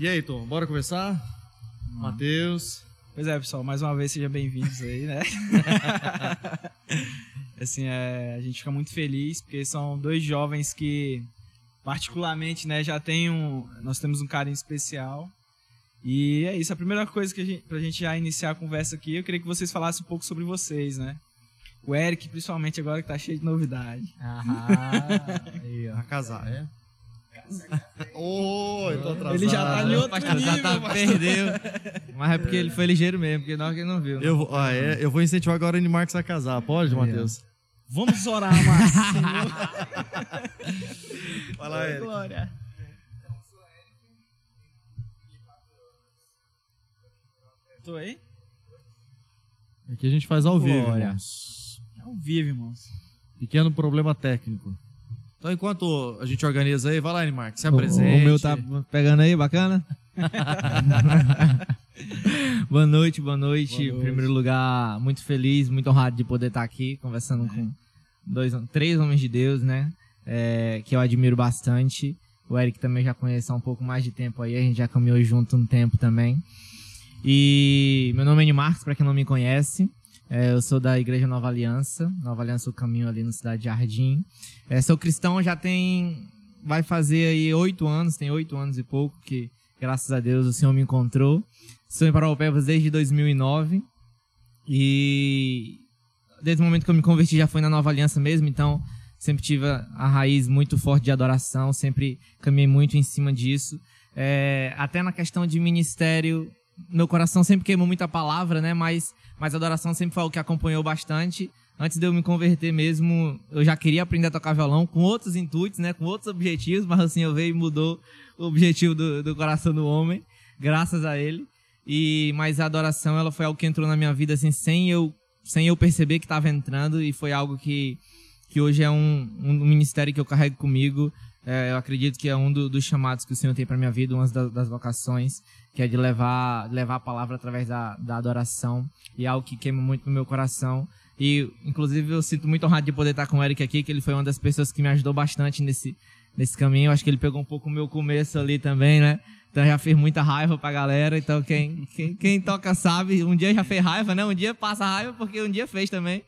E aí, Tom, bora conversar? Hum. Matheus. Pois é, pessoal, mais uma vez sejam bem-vindos aí, né? assim, é, a gente fica muito feliz porque são dois jovens que particularmente, né, já tem um, nós temos um carinho especial. E é isso, a primeira coisa que a gente, pra gente já iniciar a conversa aqui, eu queria que vocês falassem um pouco sobre vocês, né? O Eric, principalmente agora que tá cheio de novidade. Ah, aí, ó. A casar, é? Oh, eu tô atrasado. Ele já tá em outro pastor, nível, já tá, perdeu. Mas é porque ele foi ligeiro mesmo, porque nós que não viu. Né? Eu, ah, é, eu vou incentivar agora o Animarques a casar. Pode, Matheus? Vamos orar, Márcio. Fala, Eric. Glória. Tô aí? Aqui a gente faz ao vivo, Glória. irmãos. Ao vivo, irmãos. Pequeno problema técnico. Então, enquanto a gente organiza aí, vai lá, Animark, se apresente. O, o meu tá pegando aí, bacana? boa noite, boa noite. Boa noite. Em primeiro lugar, muito feliz, muito honrado de poder estar aqui conversando é. com dois, três homens de Deus, né? É, que eu admiro bastante. O Eric também já conhece há um pouco mais de tempo aí, a gente já caminhou junto um tempo também. E meu nome é Marcos, para quem não me conhece. É, eu sou da Igreja Nova Aliança, Nova Aliança o Caminho ali no Cidade Jardim. É, sou cristão já tem, vai fazer aí oito anos, tem oito anos e pouco que, graças a Deus, o Senhor me encontrou. Sou em Paraupebas desde 2009 e desde o momento que eu me converti já foi na Nova Aliança mesmo, então sempre tive a raiz muito forte de adoração, sempre caminhei muito em cima disso. É, até na questão de ministério, meu coração sempre queimou muita palavra, né? Mas, mas a adoração sempre foi o que acompanhou bastante. Antes de eu me converter mesmo, eu já queria aprender a tocar violão com outros intuitos, né? Com outros objetivos, mas assim, eu veio e mudou o objetivo do, do coração do homem, graças a ele. E, mas a adoração, ela foi algo que entrou na minha vida, assim, sem eu, sem eu perceber que estava entrando e foi algo que, que hoje é um, um ministério que eu carrego comigo é, eu acredito que é um do, dos chamados que o Senhor tem para minha vida, uma das, das, vocações, que é de levar, levar a palavra através da, da adoração, e é algo que queima muito no meu coração. E, inclusive, eu sinto muito honrado de poder estar com o Eric aqui, que ele foi uma das pessoas que me ajudou bastante nesse, nesse caminho. Eu acho que ele pegou um pouco o meu começo ali também, né? Então já fez muita raiva pra galera. Então quem, quem, quem toca sabe, um dia já fez raiva, né? Um dia passa raiva porque um dia fez também.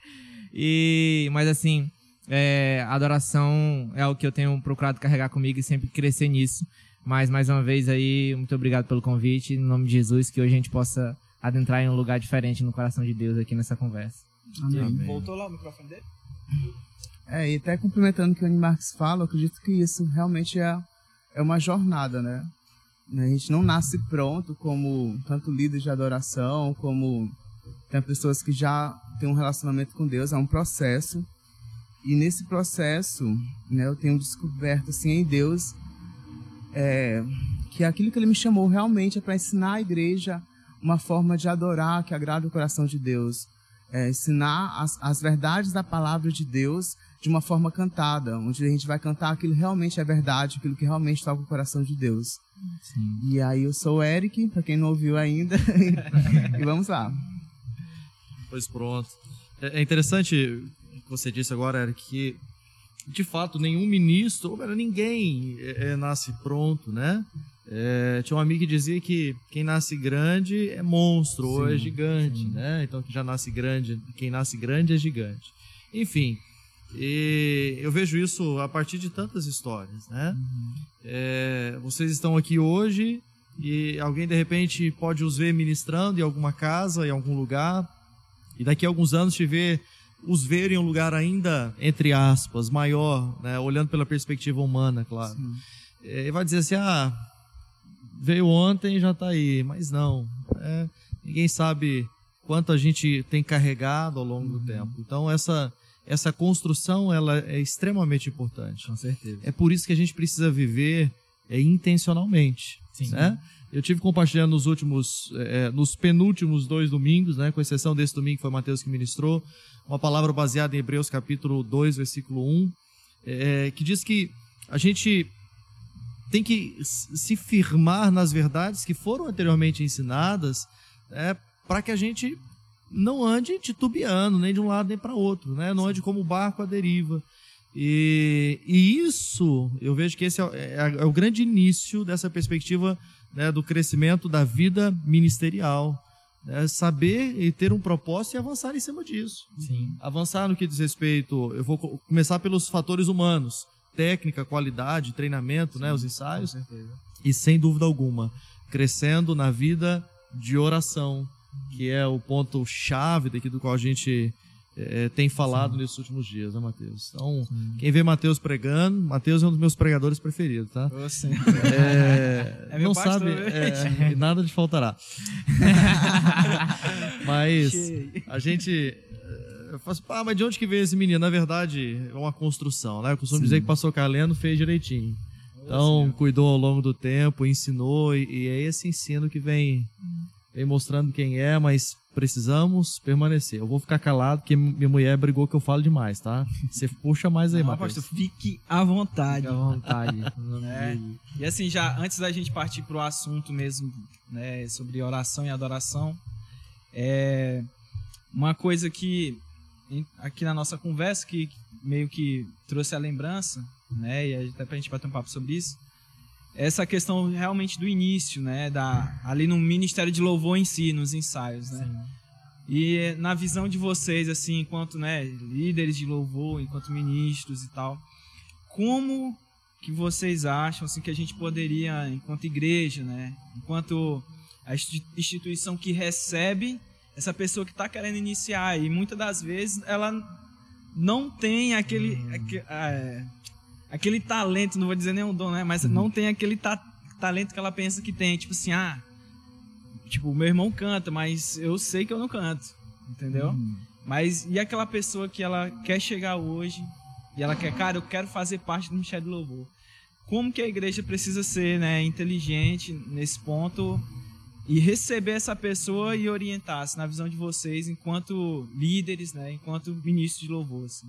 E, mas assim, é, adoração é o que eu tenho procurado carregar comigo e sempre crescer nisso. Mas, mais uma vez aí, muito obrigado pelo convite. Em nome de Jesus, que hoje a gente possa adentrar em um lugar diferente no coração de Deus aqui nessa conversa. Amém. Amém. Voltou lá o microfone dele? É, e até complementando o que o Marques fala, eu acredito que isso realmente é, é uma jornada, né? A gente não nasce pronto como tanto líder de adoração, como tem pessoas que já têm um relacionamento com Deus, é um processo. E nesse processo, né, eu tenho descoberto assim em Deus é, que aquilo que Ele me chamou realmente é para ensinar a igreja uma forma de adorar que agrada o coração de Deus, é, ensinar as, as verdades da palavra de Deus de uma forma cantada, onde a gente vai cantar aquilo que realmente é verdade, aquilo que realmente toca o coração de Deus. Sim. E aí eu sou o Eric, para quem não ouviu ainda, e vamos lá. Pois pronto. É, é interessante você disse agora, Eric, que de fato nenhum ministro, ou ninguém é, é, nasce pronto, né? É, tinha um amigo que dizia que quem nasce grande é monstro sim, ou é gigante, sim. né? Então quem já nasce grande, quem nasce grande é gigante. Enfim, eu vejo isso a partir de tantas histórias, né? Uhum. É, vocês estão aqui hoje e alguém de repente pode os ver ministrando em alguma casa, em algum lugar, e daqui a alguns anos te ver os ver em um lugar ainda, entre aspas, maior, né? olhando pela perspectiva humana, claro. É, vai dizer assim, ah, veio ontem e já está aí. Mas não, é, ninguém sabe quanto a gente tem carregado ao longo uhum. do tempo. Então, essa, essa construção ela é extremamente importante. Com certeza. É por isso que a gente precisa viver é, intencionalmente. Sim. Né? Eu tive compartilhando nos últimos, é, nos penúltimos dois domingos, né, com exceção desse domingo que foi Mateus que ministrou, uma palavra baseada em Hebreus capítulo 2, versículo 1, é, que diz que a gente tem que se firmar nas verdades que foram anteriormente ensinadas, é, para que a gente não ande titubeando, nem de um lado nem para outro, né? não ande como barco à deriva. E, e isso, eu vejo que esse é, é, é o grande início dessa perspectiva né, do crescimento da vida ministerial. Né, saber e ter um propósito e avançar em cima disso. Sim. Avançar no que diz respeito, eu vou começar pelos fatores humanos, técnica, qualidade, treinamento, né, os ensaios. E sem dúvida alguma, crescendo na vida de oração, que é o ponto chave daqui do qual a gente é, tem falado Sim. nesses últimos dias, né, Mateus? Então, Sim. quem vê Mateus pregando, Mateus é um dos meus pregadores preferidos, tá? É, é não sabe, é, nada te faltará. mas a gente eu faço, ah, mas de onde que veio esse menino? Na verdade, é uma construção, né? Eu costumo Sim. dizer que o pastor Carleno fez direitinho. Então, cuidou ao longo do tempo, ensinou, e, e é esse ensino que vem, vem mostrando quem é, mas precisamos permanecer. Eu vou ficar calado porque minha mulher brigou que eu falo demais, tá? Você puxa mais aí, Matheus. Fique à vontade. Fique à vontade. é. E assim, já antes da gente partir pro assunto mesmo, né, sobre oração e adoração, é uma coisa que aqui na nossa conversa que meio que trouxe a lembrança, né, e até pra gente bater um papo sobre isso, essa questão realmente do início, né, da ali no ministério de louvor em si, nos ensaios, né? Sim. E na visão de vocês assim, enquanto, né, líderes de louvor, enquanto ministros e tal, como que vocês acham assim que a gente poderia, enquanto igreja, né, enquanto a instituição que recebe essa pessoa que está querendo iniciar e muitas das vezes ela não tem aquele, uhum. aquele é, aquele talento, não vou dizer nem um dom, né? Mas uhum. não tem aquele ta talento que ela pensa que tem. Tipo assim, ah, tipo, meu irmão canta, mas eu sei que eu não canto, entendeu? Uhum. Mas e aquela pessoa que ela quer chegar hoje e ela quer, cara, eu quero fazer parte do Ministério do Louvor. Como que a igreja precisa ser, né, inteligente nesse ponto e receber essa pessoa e orientar-se na visão de vocês enquanto líderes, né, enquanto ministros de louvor, assim.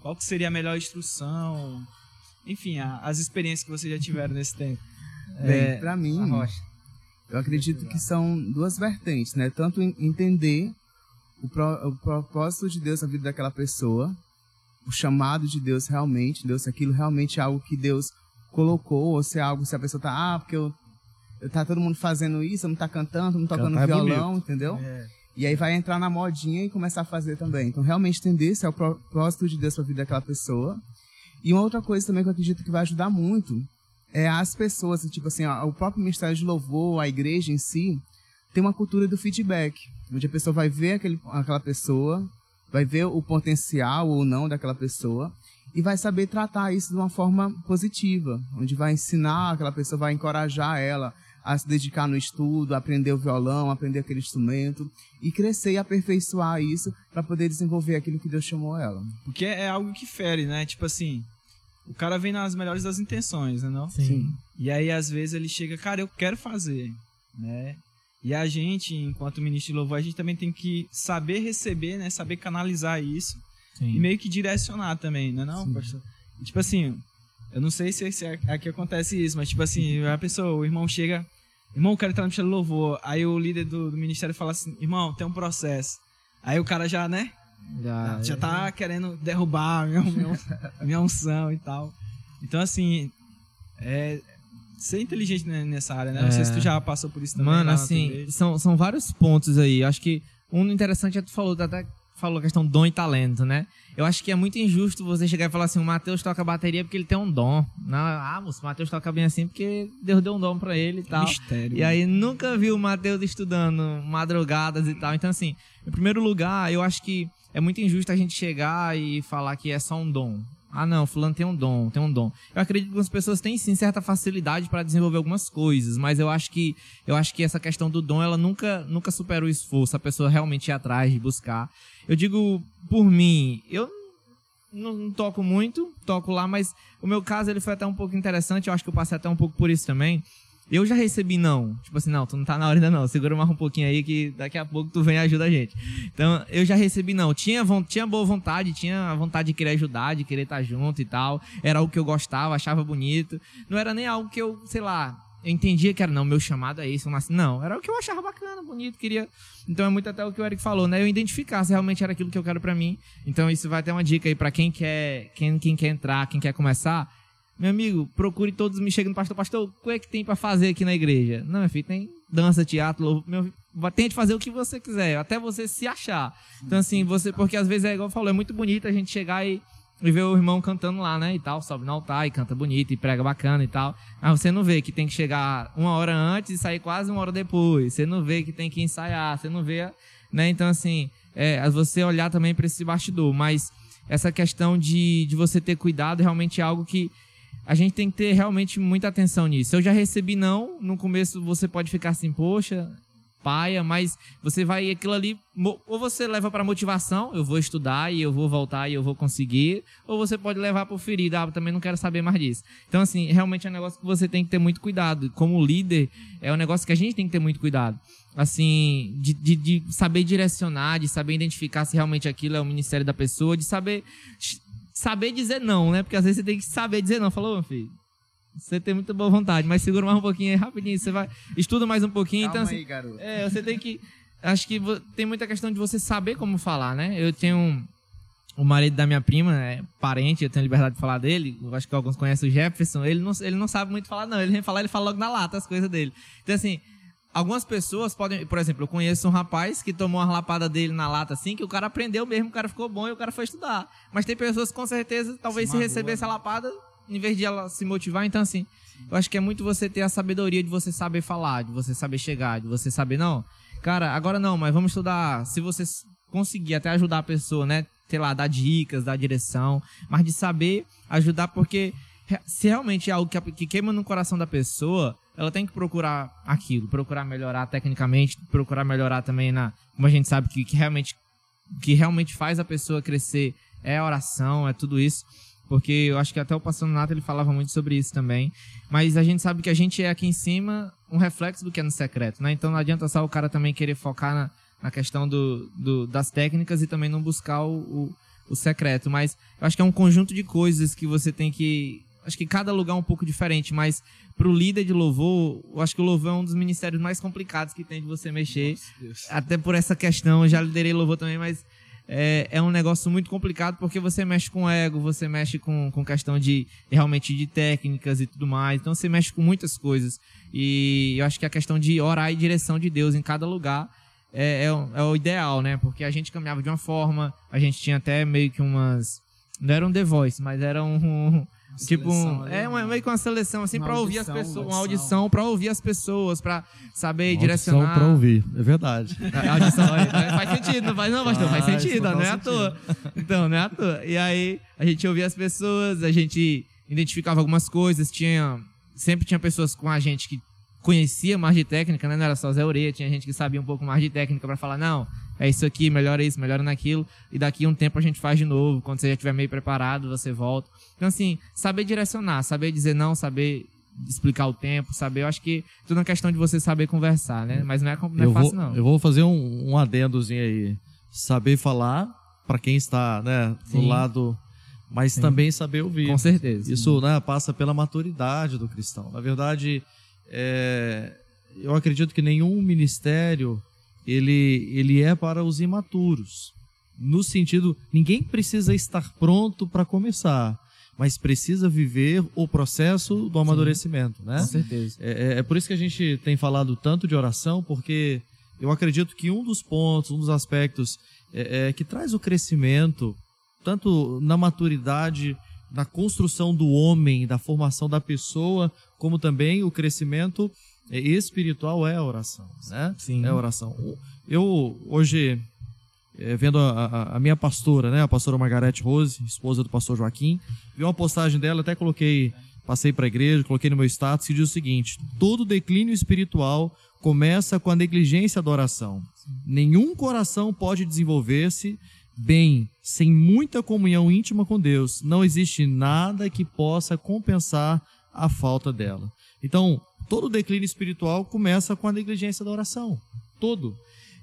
Qual que seria a melhor instrução? Enfim, a, as experiências que vocês já tiveram nesse tempo. Bem, é, para mim, eu acredito que são duas vertentes, né? Tanto entender o, pro, o propósito de Deus na vida daquela pessoa, o chamado de Deus realmente, Deus, se aquilo realmente é algo que Deus colocou, ou se é algo, se a pessoa tá, ah, porque eu, eu tá todo mundo fazendo isso, não tá cantando, não tocando Cantar é violão, é entendeu? É. E aí vai entrar na modinha e começar a fazer também. Então, realmente entender se é o propósito de Deus para a vida daquela pessoa e uma outra coisa também que eu acredito que vai ajudar muito é as pessoas, tipo assim, o próprio Ministério de Louvor, a igreja em si, tem uma cultura do feedback, onde a pessoa vai ver aquele, aquela pessoa, vai ver o potencial ou não daquela pessoa e vai saber tratar isso de uma forma positiva, onde vai ensinar aquela pessoa, vai encorajar ela a se dedicar no estudo, aprender o violão, aprender aquele instrumento e crescer e aperfeiçoar isso para poder desenvolver aquilo que Deus chamou ela. Porque é algo que fere, né? Tipo assim, o cara vem nas melhores das intenções, né, não? Sim. E aí, às vezes, ele chega, cara, eu quero fazer, né? E a gente, enquanto ministro de louvor, a gente também tem que saber receber, né? Saber canalizar isso. Sim. E meio que direcionar também, né, não, pastor? Tipo assim, eu não sei se, se aqui acontece isso, mas tipo assim, a pessoa, o irmão chega, irmão, eu quero entrar no ministério louvor. Aí o líder do, do ministério fala assim, irmão, tem um processo. Aí o cara já, né? Já, já tá querendo derrubar a minha, minha, minha unção e tal. Então, assim, é, ser inteligente nessa área, né? Não sei se tu é. já passou por isso também. Mano, assim, são, são vários pontos aí. Acho que um interessante é tu falou, até falou a questão dom e talento, né? Eu acho que é muito injusto você chegar e falar assim, o Matheus toca bateria porque ele tem um dom. Não, ah, moço, o Matheus toca bem assim porque Deus deu um dom para ele e tal. Mistério. E aí nunca viu o Matheus estudando madrugadas e tal. Então, assim, em primeiro lugar, eu acho que é muito injusto a gente chegar e falar que é só um dom. Ah, não, fulano tem um dom, tem um dom. Eu acredito que as pessoas têm sim certa facilidade para desenvolver algumas coisas, mas eu acho que eu acho que essa questão do dom, ela nunca nunca supera o esforço, a pessoa realmente ir atrás de buscar. Eu digo por mim, eu não, não, toco muito, toco lá, mas o meu caso ele foi até um pouco interessante, eu acho que eu passei até um pouco por isso também. Eu já recebi não. Tipo assim, não, tu não tá na hora ainda não. Segura mais um pouquinho aí que daqui a pouco tu vem e ajuda a gente. Então, eu já recebi não. Tinha, tinha boa vontade, tinha a vontade de querer ajudar, de querer estar junto e tal. Era algo que eu gostava, achava bonito. Não era nem algo que eu, sei lá, eu entendia que era, não, meu chamado é esse, eu nasci. Não, era o que eu achava bacana, bonito, queria. Então é muito até o que o Eric falou, né? Eu identificar se realmente era aquilo que eu quero para mim. Então isso vai ter uma dica aí para quem quer, quem, quem quer entrar, quem quer começar. Meu amigo, procure todos me chegando, pastor, pastor, o que é que tem para fazer aqui na igreja? Não, meu filho, tem dança, teatro, meu, tente fazer o que você quiser, até você se achar. Então assim, você, porque às vezes é igual falou, é muito bonito a gente chegar e e vê o irmão cantando lá, né? E tal, sobe no altar e canta bonito e prega bacana e tal. Mas você não vê que tem que chegar uma hora antes e sair quase uma hora depois. Você não vê que tem que ensaiar, você não vê, né? Então, assim, é, você olhar também para esse bastidor. Mas essa questão de, de você ter cuidado realmente é algo que a gente tem que ter realmente muita atenção nisso. Eu já recebi não, no começo você pode ficar assim, poxa, paia, mas você vai aquilo ali, ou você leva para motivação, eu vou estudar e eu vou voltar e eu vou conseguir, ou você pode levar para ferida, ah, também não quero saber mais disso. Então assim, realmente é um negócio que você tem que ter muito cuidado. Como líder, é um negócio que a gente tem que ter muito cuidado. Assim, de, de, de saber direcionar, de saber identificar se realmente aquilo é o ministério da pessoa, de saber saber dizer não, né? Porque às vezes você tem que saber dizer não. Falou, meu filho, você tem muita boa vontade, mas segura mais um pouquinho aí, rapidinho. Você vai. Estuda mais um pouquinho. Calma então, aí, assim, garoto. É, você tem que. Acho que tem muita questão de você saber como falar, né? Eu tenho. Um, o marido da minha prima, é parente, eu tenho liberdade de falar dele. Eu acho que alguns conhecem o Jefferson. Ele não, ele não sabe muito falar, não. Ele vem falar, ele fala logo na lata as coisas dele. Então, assim, algumas pessoas podem. Por exemplo, eu conheço um rapaz que tomou uma lapada dele na lata assim, que o cara aprendeu mesmo, o cara ficou bom e o cara foi estudar. Mas tem pessoas que com certeza, talvez se, se receber essa lapada, em vez de ela se motivar, então assim, eu acho que é muito você ter a sabedoria de você saber falar, de você saber chegar, de você saber, não, cara, agora não, mas vamos estudar. Se você conseguir até ajudar a pessoa, né? Sei lá, dar dicas, dar direção, mas de saber ajudar, porque se realmente é algo que, que queima no coração da pessoa, ela tem que procurar aquilo, procurar melhorar tecnicamente, procurar melhorar também na. Como a gente sabe que, que realmente que realmente faz a pessoa crescer é a oração, é tudo isso. Porque eu acho que até o pastor Nato ele falava muito sobre isso também. Mas a gente sabe que a gente é aqui em cima um reflexo do que é no secreto, né? Então não adianta só o cara também querer focar na, na questão do, do, das técnicas e também não buscar o, o, o secreto. Mas eu acho que é um conjunto de coisas que você tem que. Acho que cada lugar é um pouco diferente, mas pro líder de louvor, eu acho que o louvor é um dos ministérios mais complicados que tem de você mexer. Até por essa questão, eu já liderei louvor também, mas é, é um negócio muito complicado porque você mexe com ego, você mexe com, com questão de realmente de técnicas e tudo mais. Então você mexe com muitas coisas. E eu acho que a questão de orar e direção de Deus em cada lugar é, é, é o ideal, né? Porque a gente caminhava de uma forma, a gente tinha até meio que umas. Não era um The Voice, mas era um, tipo, um, é uma, meio que uma seleção, assim, para ouvir as pessoas. Uma audição para ouvir as pessoas, para saber uma direcionar. Audição pra ouvir, é verdade. A audição faz sentido, não faz, não, pastor? Faz, faz sentido, não é à toa. Então, não é à toa. E aí, a gente ouvia as pessoas, a gente identificava algumas coisas, tinha. Sempre tinha pessoas com a gente que conhecia mais de técnica, né? Não era só Zé Ureia, tinha gente que sabia um pouco mais de técnica para falar, não, é isso aqui, melhora isso, melhora naquilo, e daqui a um tempo a gente faz de novo, quando você já estiver meio preparado, você volta. Então, assim, saber direcionar, saber dizer não, saber explicar o tempo, saber, eu acho que tudo é uma questão de você saber conversar, né? Mas não é, não é fácil, vou, não. Eu vou fazer um, um adendozinho aí. Saber falar para quem está, né, do Sim. lado mas Sim. também saber ouvir. Com certeza. Isso né, passa pela maturidade do cristão. Na verdade, é, eu acredito que nenhum ministério ele, ele é para os imaturos. No sentido, ninguém precisa estar pronto para começar, mas precisa viver o processo do amadurecimento, né? Com certeza. É, é, é por isso que a gente tem falado tanto de oração, porque eu acredito que um dos pontos, um dos aspectos é, é, que traz o crescimento, tanto na maturidade, na construção do homem, da formação da pessoa, como também o crescimento espiritual é a oração, né? Sim. É a oração. Eu hoje é, vendo a, a, a, minha pastora, né, a pastora Margarete Rose, esposa do pastor Joaquim, vi uma postagem dela, até coloquei, passei para a igreja, coloquei no meu status que diz o seguinte: todo declínio espiritual começa com a negligência da oração. Nenhum coração pode desenvolver-se bem sem muita comunhão íntima com Deus. Não existe nada que possa compensar a falta dela. Então, todo declínio espiritual começa com a negligência da oração. Todo.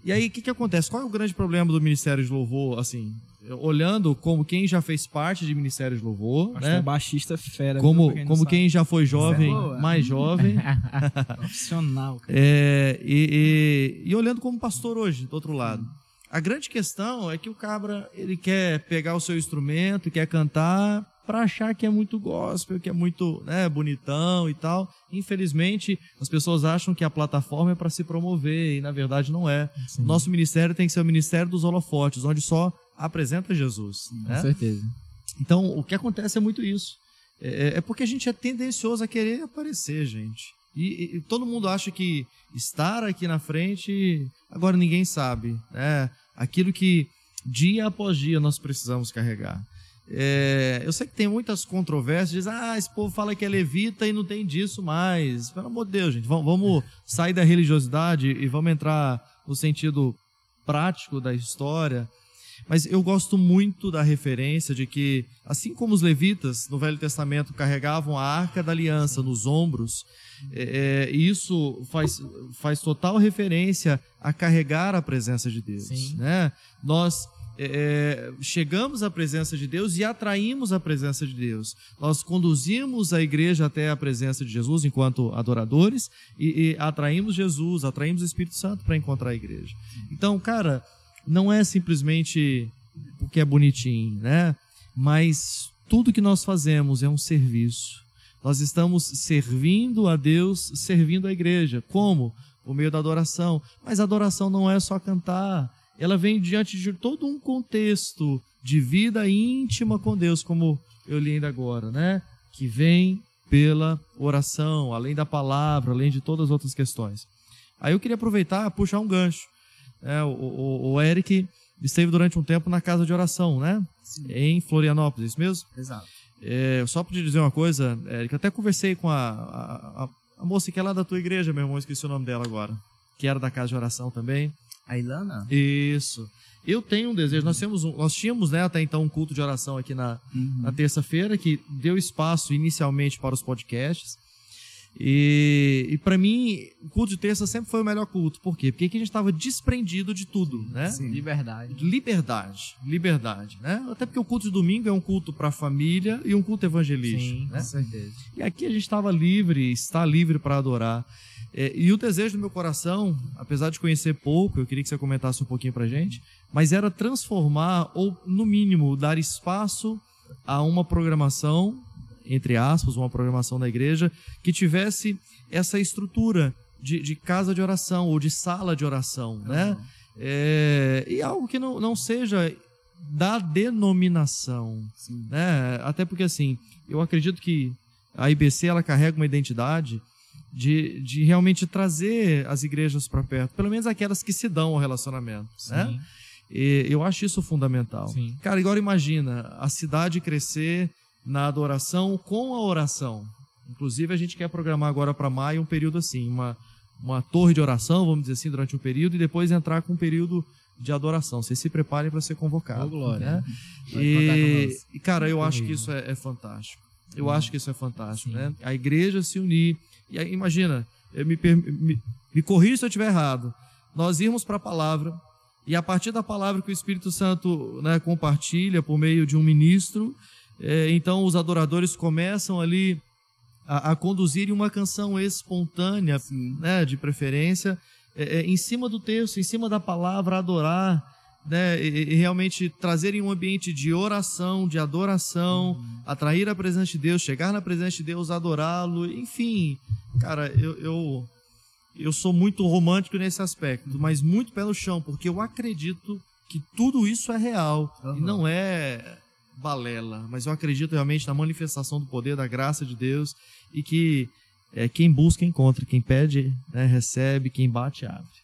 E aí, o que, que acontece? Qual é o grande problema do Ministério de Louvor? Assim, olhando como quem já fez parte de Ministério de Louvor, Acho né? é baixista fera. como pra como quem já foi jovem, boa. mais jovem. Profissional, cara. é, e, e- e olhando como pastor hoje, do outro lado. A grande questão é que o cabra ele quer pegar o seu instrumento, quer cantar para achar que é muito gospel, que é muito né, bonitão e tal. Infelizmente, as pessoas acham que a plataforma é para se promover e na verdade não é. Nosso ministério tem que ser o ministério dos holofotes, onde só apresenta Jesus. Com né? certeza. Então, o que acontece é muito isso. É, é porque a gente é tendencioso a querer aparecer, gente. E, e- todo mundo acha que estar aqui na frente, agora ninguém sabe. Né? Aquilo que dia após dia nós precisamos carregar. É, eu sei que tem muitas controvérsias, diz, ah, esse povo fala que é levita e não tem disso mais. Pelo amor de Deus, gente, vamos, vamos sair da religiosidade e vamos entrar no sentido prático da história. Mas eu gosto muito da referência de que, assim como os levitas no Velho Testamento carregavam a arca da aliança nos ombros, é, é, isso faz, faz total referência a carregar a presença de Deus. Sim. Né? Nós é, chegamos à presença de Deus e atraímos a presença de Deus. Nós conduzimos a igreja até a presença de Jesus enquanto adoradores e, e atraímos Jesus, atraímos o Espírito Santo para encontrar a igreja. Então, cara, não é simplesmente porque é bonitinho, né? Mas tudo que nós fazemos é um serviço. Nós estamos servindo a Deus, servindo a igreja. Como? Por meio da adoração. Mas adoração não é só cantar. Ela vem diante de todo um contexto de vida íntima com Deus, como eu li ainda agora, né? Que vem pela oração, além da palavra, além de todas as outras questões. Aí eu queria aproveitar, puxar um gancho. É, o, o, o Eric esteve durante um tempo na casa de oração, né? Em Florianópolis, isso mesmo? Exato. É, só para te dizer uma coisa, Eric, eu até conversei com a, a, a- a moça que é lá da tua igreja, meu irmão, esqueci o nome dela agora, que era da casa de oração também. A Ilana? Isso. Eu tenho um desejo, nós, temos um- nós tínhamos né, até então um culto de oração aqui na, Uhum. na terça-feira, que deu espaço inicialmente para os podcasts. E, e para mim, o culto de terça sempre foi o melhor culto. Por quê? Porque aqui a gente estava desprendido de tudo, né? Sim. Liberdade. Liberdade, liberdade, né? Até porque o culto de domingo é um culto para a família e um culto evangelístico, Sim, né? com certeza. E aqui a gente estava livre, está livre para adorar. É, e o desejo do meu coração, apesar de conhecer pouco, eu queria que você comentasse um pouquinho para gente, mas era transformar, ou no mínimo, dar espaço a uma programação, entre aspas, uma programação da igreja, que tivesse essa estrutura de, de casa de oração ou de sala de oração, né? É, e algo que não, não seja da denominação, Sim. né? Até porque assim, eu acredito que a IBC ela carrega uma identidade de, de realmente trazer as igrejas para perto, pelo menos aquelas que se dão ao relacionamento, né? Sim. E eu acho isso fundamental. Sim. Cara, agora imagina a cidade crescer na adoração com a oração. Inclusive a gente quer programar agora para maio um período assim, uma uma torre de oração, vamos dizer assim, durante um período e depois entrar com um período de adoração. Vocês se preparem para ser convocados. Ô, glória. né? E, e, cara, eu acho que isso é, é fantástico. Eu acho que isso é fantástico, Sim. né? A igreja se unir. E aí, imagina, eu me, me, me corrija se eu estiver errado. Nós irmos para a palavra e a partir da palavra que o Espírito Santo né, compartilha por meio de um ministro, eh, então os adoradores começam ali a, a conduzirem uma canção espontânea, né, de preferência, é, é, em cima do texto, em cima da palavra, adorar, né, e, e realmente trazerem um ambiente de oração, de adoração, atrair a presença de Deus, chegar na presença de Deus, adorá-lo, enfim, cara, eu, eu, eu sou muito romântico nesse aspecto, mas muito pé no chão, porque eu acredito que tudo isso é real e Aham. não é balela, mas eu acredito realmente na manifestação do poder da graça de Deus e que é, quem busca encontra, quem pede né, recebe, quem bate abre.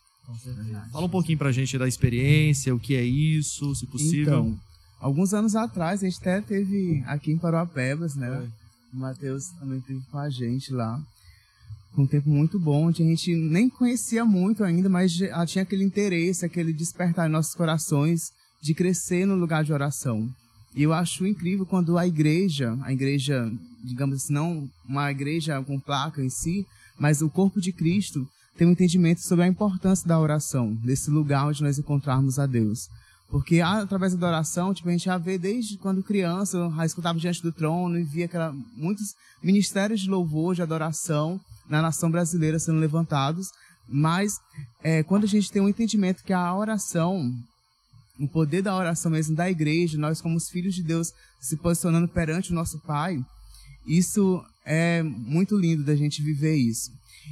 Fala um pouquinho pra gente da experiência, o que é isso, se possível. Então, alguns anos atrás, a gente até teve aqui em Paruapebas, né? O Matheus também teve com a gente lá. Um tempo muito bom, onde a gente nem conhecia muito ainda, mas já tinha aquele interesse, aquele despertar em nossos corações de crescer no lugar de oração. E eu acho incrível quando a igreja, a igreja, digamos assim, não uma igreja com placa em si, mas o corpo de Cristo tem um entendimento sobre a importância da oração, desse lugar onde nós encontrarmos a Deus. Porque através da oração, tipo, a gente já vê desde quando criança, já escutava diante do trono e via aquela, muitos ministérios de louvor, de adoração na nação brasileira sendo levantados. Mas é, quando a gente tem um entendimento que a oração, o poder da oração mesmo da igreja, nós como os filhos de Deus se posicionando perante o nosso Pai, isso é muito lindo da gente viver isso.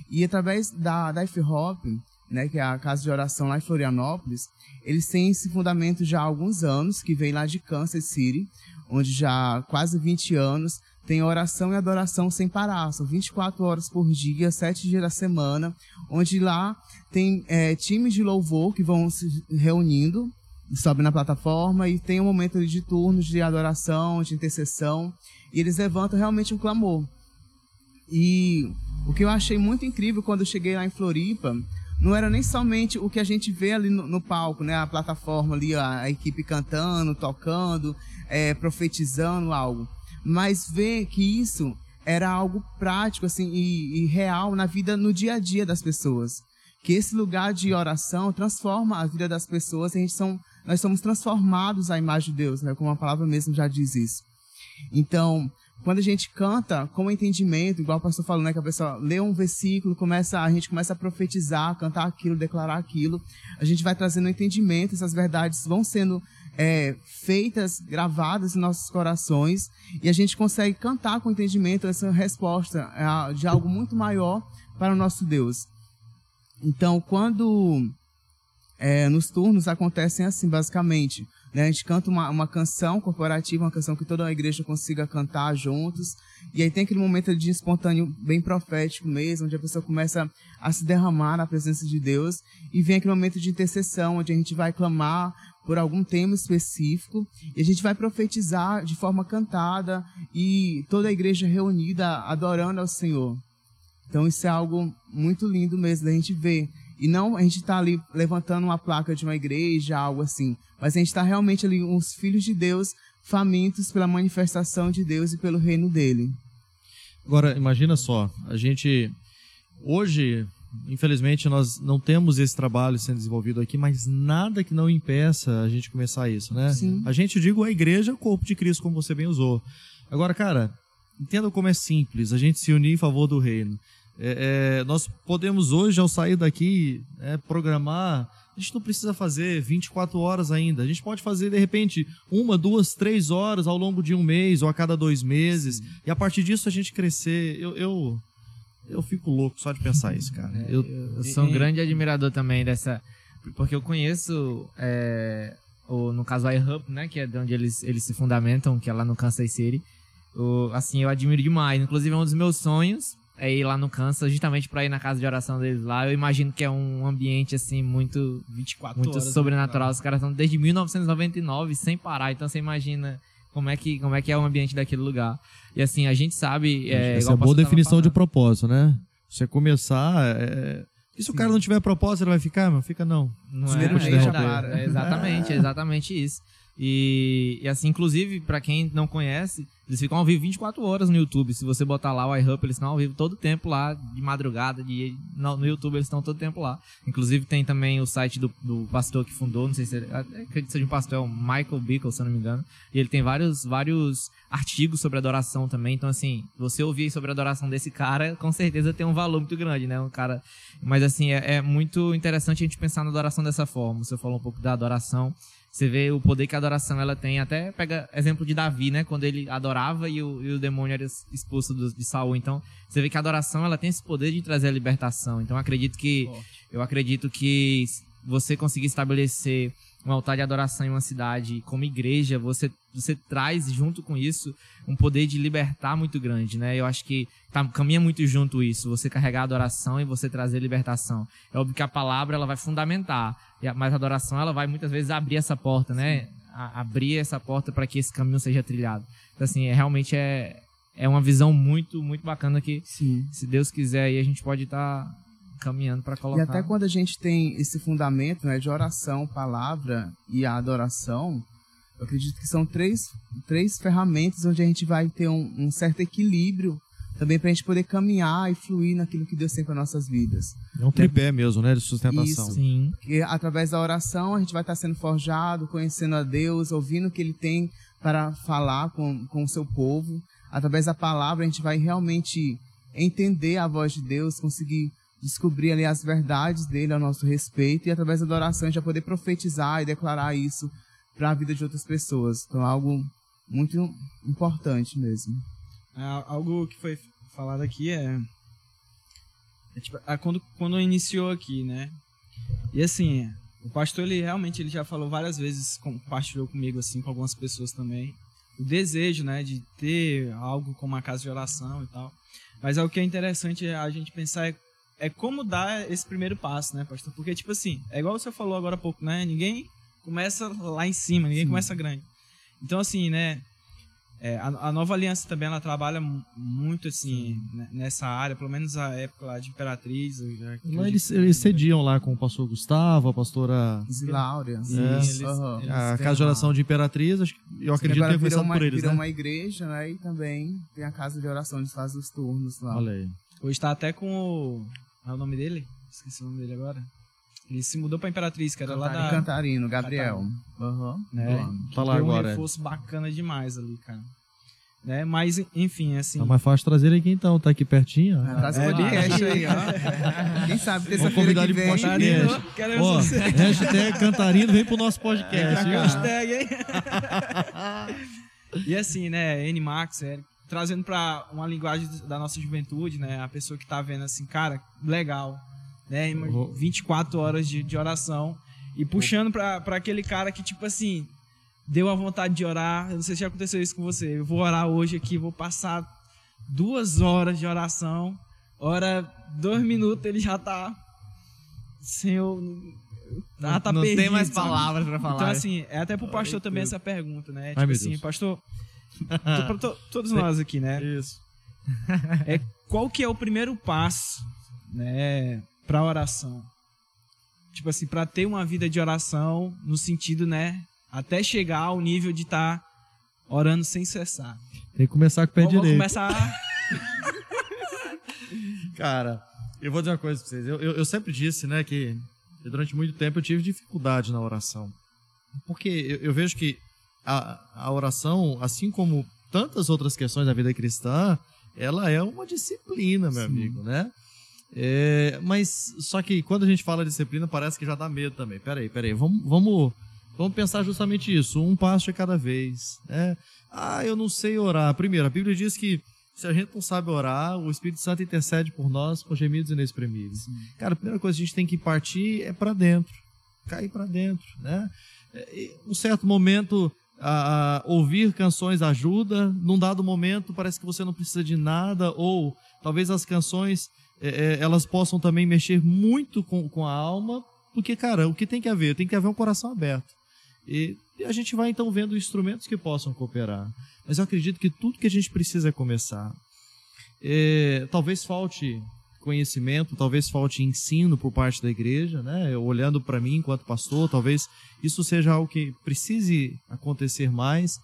E através da, da Hop, né, que é a casa de oração lá em Florianópolis, eles têm esse fundamento já há alguns anos, que vem lá de Kansas City, onde já há quase 20 anos tem oração e adoração sem parar. São 24 horas por dia, 7 dias da semana, onde lá tem é, times de louvor que vão se reunindo, sobe na plataforma e tem um momento de turnos de adoração, de intercessão, e eles levantam realmente um clamor. E o que eu achei muito incrível quando eu cheguei lá em Floripa, não era nem somente o que a gente vê ali no, no palco, né? A plataforma ali, a, a equipe cantando, tocando, é, profetizando algo. Mas ver que isso era algo prático, assim, e, e real na vida, no dia a dia das pessoas. Que esse lugar de oração transforma a vida das pessoas e a gente são, nós somos transformados à imagem de Deus, né? Como a palavra mesmo já diz isso. Então, quando a gente canta com entendimento, igual o pastor falou, né, que a pessoa lê um versículo, começa, a gente começa a profetizar, cantar aquilo, declarar aquilo, a gente vai trazendo entendimento, essas verdades vão sendo é, feitas, gravadas em nossos corações, e a gente consegue cantar com entendimento essa resposta é, de algo muito maior para o nosso Deus. Então, quando é, nos turnos acontecem assim, basicamente. Né? A gente canta uma, uma canção corporativa, uma canção que toda a igreja consiga cantar juntos. E aí tem aquele momento de espontâneo bem profético mesmo, onde a pessoa começa a se derramar na presença de Deus. E vem aquele momento de intercessão, onde a gente vai clamar por algum tema específico. E a gente vai profetizar de forma cantada e toda a igreja reunida adorando ao Senhor. Então isso é algo muito lindo mesmo da gente ver e não a gente está ali levantando uma placa de uma igreja, algo assim. Mas a gente está realmente ali, os filhos de Deus, famintos pela manifestação de Deus e pelo reino dele. Agora, imagina só, a gente. Hoje, infelizmente, nós não temos esse trabalho sendo desenvolvido aqui, mas nada que não impeça a gente começar isso, né? Sim. A gente, eu digo, a igreja é o corpo de Cristo, como você bem usou. Agora, cara, entenda como é simples a gente se unir em favor do reino. É, é, nós podemos hoje, ao sair daqui, é, programar. A gente não precisa fazer 24 horas ainda. A gente pode fazer, de repente, uma, duas, três horas ao longo de um mês ou a cada dois meses. E a partir disso a gente crescer. Eu, eu, eu fico louco só de pensar isso, cara. É, eu, eu, sou um grande admirador também dessa. Porque eu conheço, é, o, no caso, a iHub, né? Que é de onde eles, eles se fundamentam, que é lá no Kansas City. O, assim, eu admiro demais. Inclusive, é um dos meus sonhos é ir lá no Kansas, justamente para ir na casa de oração deles lá. Eu imagino que é um ambiente assim muito 24 muito horas, sobrenatural. Né? Os caras estão desde 1999 sem parar, então você imagina como é que como é que é o ambiente daquele lugar. E assim, a gente sabe, é, essa é boa definição de propósito, né? Você começar, é... e se o cara não tiver propósito, ele vai ficar, meu? Fica não. Não é, é, é, exatamente, é exatamente isso. E, e assim, inclusive, para quem não conhece, eles ficam ao vivo 24 horas no YouTube. Se você botar lá o iHub, eles estão ao vivo todo tempo lá, de madrugada, de, no, no YouTube eles estão todo o tempo lá. Inclusive tem também o site do, do pastor que fundou, não sei se ele, acredito que seja um pastor, é o Michael Bickle, se eu não me engano. E ele tem vários, vários artigos sobre adoração também. Então, assim, você ouvir sobre a adoração desse cara, com certeza tem um valor muito grande, né? Um cara. Mas assim, é, é muito interessante a gente pensar na adoração dessa forma. Você falou um pouco da adoração. Você vê o poder que a adoração ela tem. Até pega exemplo de Davi, né? Quando ele adorava e o, e o demônio era expulso do, de Saul. Então, você vê que a adoração ela tem esse poder de trazer a libertação. Então, acredito que eu acredito que você conseguir estabelecer um altar de adoração em uma cidade como igreja, você, você traz junto com isso um poder de libertar muito grande, né? Eu acho que tá, caminha muito junto isso, você carregar a adoração e você trazer libertação. É óbvio que a palavra ela vai fundamentar, mas a adoração ela vai muitas vezes abrir essa porta, né? A, abrir essa porta para que esse caminho seja trilhado. Então, assim, é, realmente é, é uma visão muito, muito bacana que, Sim. se Deus quiser, aí a gente pode estar tá caminhando para colocar. E até quando a gente tem esse fundamento né, de oração, palavra e a adoração, eu acredito que são três, três ferramentas onde a gente vai ter um, um certo equilíbrio também para a gente poder caminhar e fluir naquilo que Deus tem para nossas vidas. É um tripé mesmo, né? De sustentação. Isso. Sim. Porque através da oração a gente vai estar sendo forjado, conhecendo a Deus, ouvindo o que Ele tem para falar com, com o seu povo. Através da palavra a gente vai realmente entender a voz de Deus, conseguir descobrir ali as verdades dele a nosso respeito e através da oração a vai poder profetizar e declarar isso para a vida de outras pessoas. Então é algo muito importante mesmo. É, algo que foi falado aqui é, é tipo, é quando, quando iniciou aqui, né? E assim, o pastor ele realmente ele já falou várias vezes, compartilhou comigo assim com algumas pessoas também, o desejo, né, de ter algo como uma casa de oração e tal. Mas é o que é interessante a gente pensar é, é como dar esse primeiro passo, né, pastor? Porque tipo assim, é igual você falou agora há pouco, né? Ninguém começa lá em cima, ninguém Sim. começa grande. Então assim, né, é, a, a, Nova Aliança também ela trabalha muito assim né, nessa área, pelo menos a época lá de Imperatriz. Lá eles, eles cediam lá com o pastor Gustavo, a pastora Ziláurea. É, eles, uhum. eles a casa de oração de Imperatriz, eu acredito que é começado uma, por eles. Virou né? uma igreja, né? E também tem a casa de oração, eles fazem os turnos lá. Olha aí. Hoje está até com o. É o nome dele? Esqueci o nome dele agora. Ele se mudou pra Imperatriz, que era Cantarino, lá da. Cantarino, Gabriel. Aham. Uhum. Né? Tá Deu agora. um reforço bacana demais ali, cara. Né? Mas, enfim, assim. Tá mais fácil trazer ele aqui então, tá aqui pertinho. Tá é, podcast aí, ó. Quem sabe terça-feira que vem. Podcast. Ó, hashtag Cantarino vem pro nosso podcast. hashtag, hein? e assim, né, N-Max, é, trazendo pra uma linguagem da nossa juventude, né, a pessoa que tá vendo assim, cara, legal, né? 24 horas de, de oração. E puxando pra, pra aquele cara que, tipo assim, deu a vontade de orar. Eu não sei se já aconteceu isso com você. Eu vou orar hoje aqui, vou passar duas horas de oração. Hora, dois minutos, ele já tá. Senhor. Ah, tá não perdido, tem mais palavras pra falar. Então, assim, é até pro pastor Ai, também essa pergunta, né? Tipo Ai, assim, pastor. Pra to, todos nós aqui, né? Isso. É, qual que é o primeiro passo, né? para oração. Tipo assim, para ter uma vida de oração no sentido, né, até chegar ao nível de estar tá orando sem cessar. Tem que começar com o pé Vamos direito. começar Cara, eu vou dizer uma coisa pra vocês. Eu, eu, eu sempre disse, né, que durante muito tempo eu tive dificuldade na oração. Porque eu, eu vejo que a, a oração, assim como tantas outras questões da vida cristã, ela é uma disciplina, meu Sim. amigo, né? É, mas só que quando a gente fala disciplina, parece que já dá medo também. Peraí, peraí, vamos, vamos, vamos pensar justamente isso, um passo de cada vez. Né? Ah, eu não sei orar. Primeiro, a Bíblia diz que se a gente não sabe orar, o Espírito Santo intercede por nós com gemidos inexprimíveis. Sim. Cara, a primeira coisa que a gente tem que partir é para dentro, cair para dentro, né? É, um certo momento, a, a, ouvir canções ajuda, num dado momento parece que você não precisa de nada, ou talvez as canções é, é, elas possam também mexer muito com, com a alma, porque, cara, o que tem que haver? Tem que haver um coração aberto. E, e a gente vai então vendo instrumentos que possam cooperar. Mas eu acredito que tudo que a gente precisa é começar. É, talvez falte conhecimento, talvez falte ensino por parte da igreja, né? Olhando para mim enquanto pastor, talvez isso seja algo que precise acontecer mais.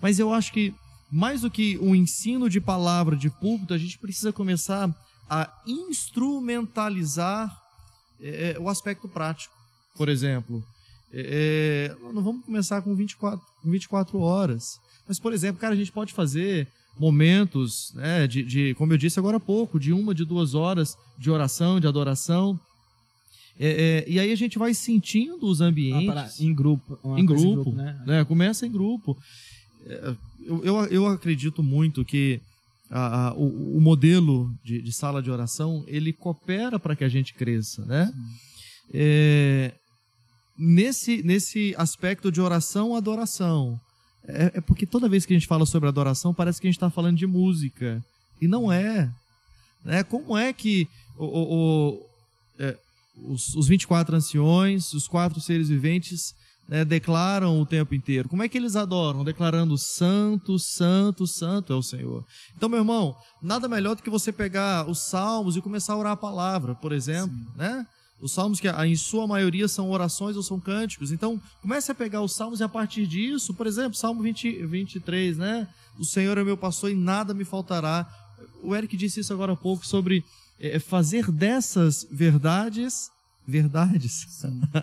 Mas eu acho que mais do que o ensino de palavra de púlpito, a gente precisa começar a instrumentalizar é, é, o aspecto prático. Por exemplo, é, é não vamos começar com 24, 24 horas. Mas, por exemplo, cara, a gente pode fazer momentos, né, de, de, como eu disse agora há pouco, de uma, de duas horas de oração, de adoração. É, é, e aí a gente vai sentindo os ambientes. em grupo. Em grupo, em grupo né? né? Começa em grupo. É, eu, eu, eu acredito muito que a, a, o, o, modelo de, de, sala de oração ele coopera para que a gente cresça, né? É, nesse, nesse aspecto de oração, adoração. É, é, porque toda vez que a gente fala sobre adoração, parece que a gente está falando de música. E não é. Né? Como é que o, o, o é, os, os 24 anciões, os quatro seres viventes, né, declaram o tempo inteiro. Como é que eles adoram? Declarando santo, santo, santo é o Senhor. Então, meu irmão, nada melhor do que você pegar os salmos e começar a orar a palavra, por exemplo, Sim. né? Os salmos que em sua maioria são orações ou são cânticos. Então, comece a pegar os salmos e a partir disso, por exemplo, Salmo 20, 23, né? O Senhor é meu pastor e nada me faltará. O Eric disse isso agora há pouco sobre é fazer dessas verdades verdades.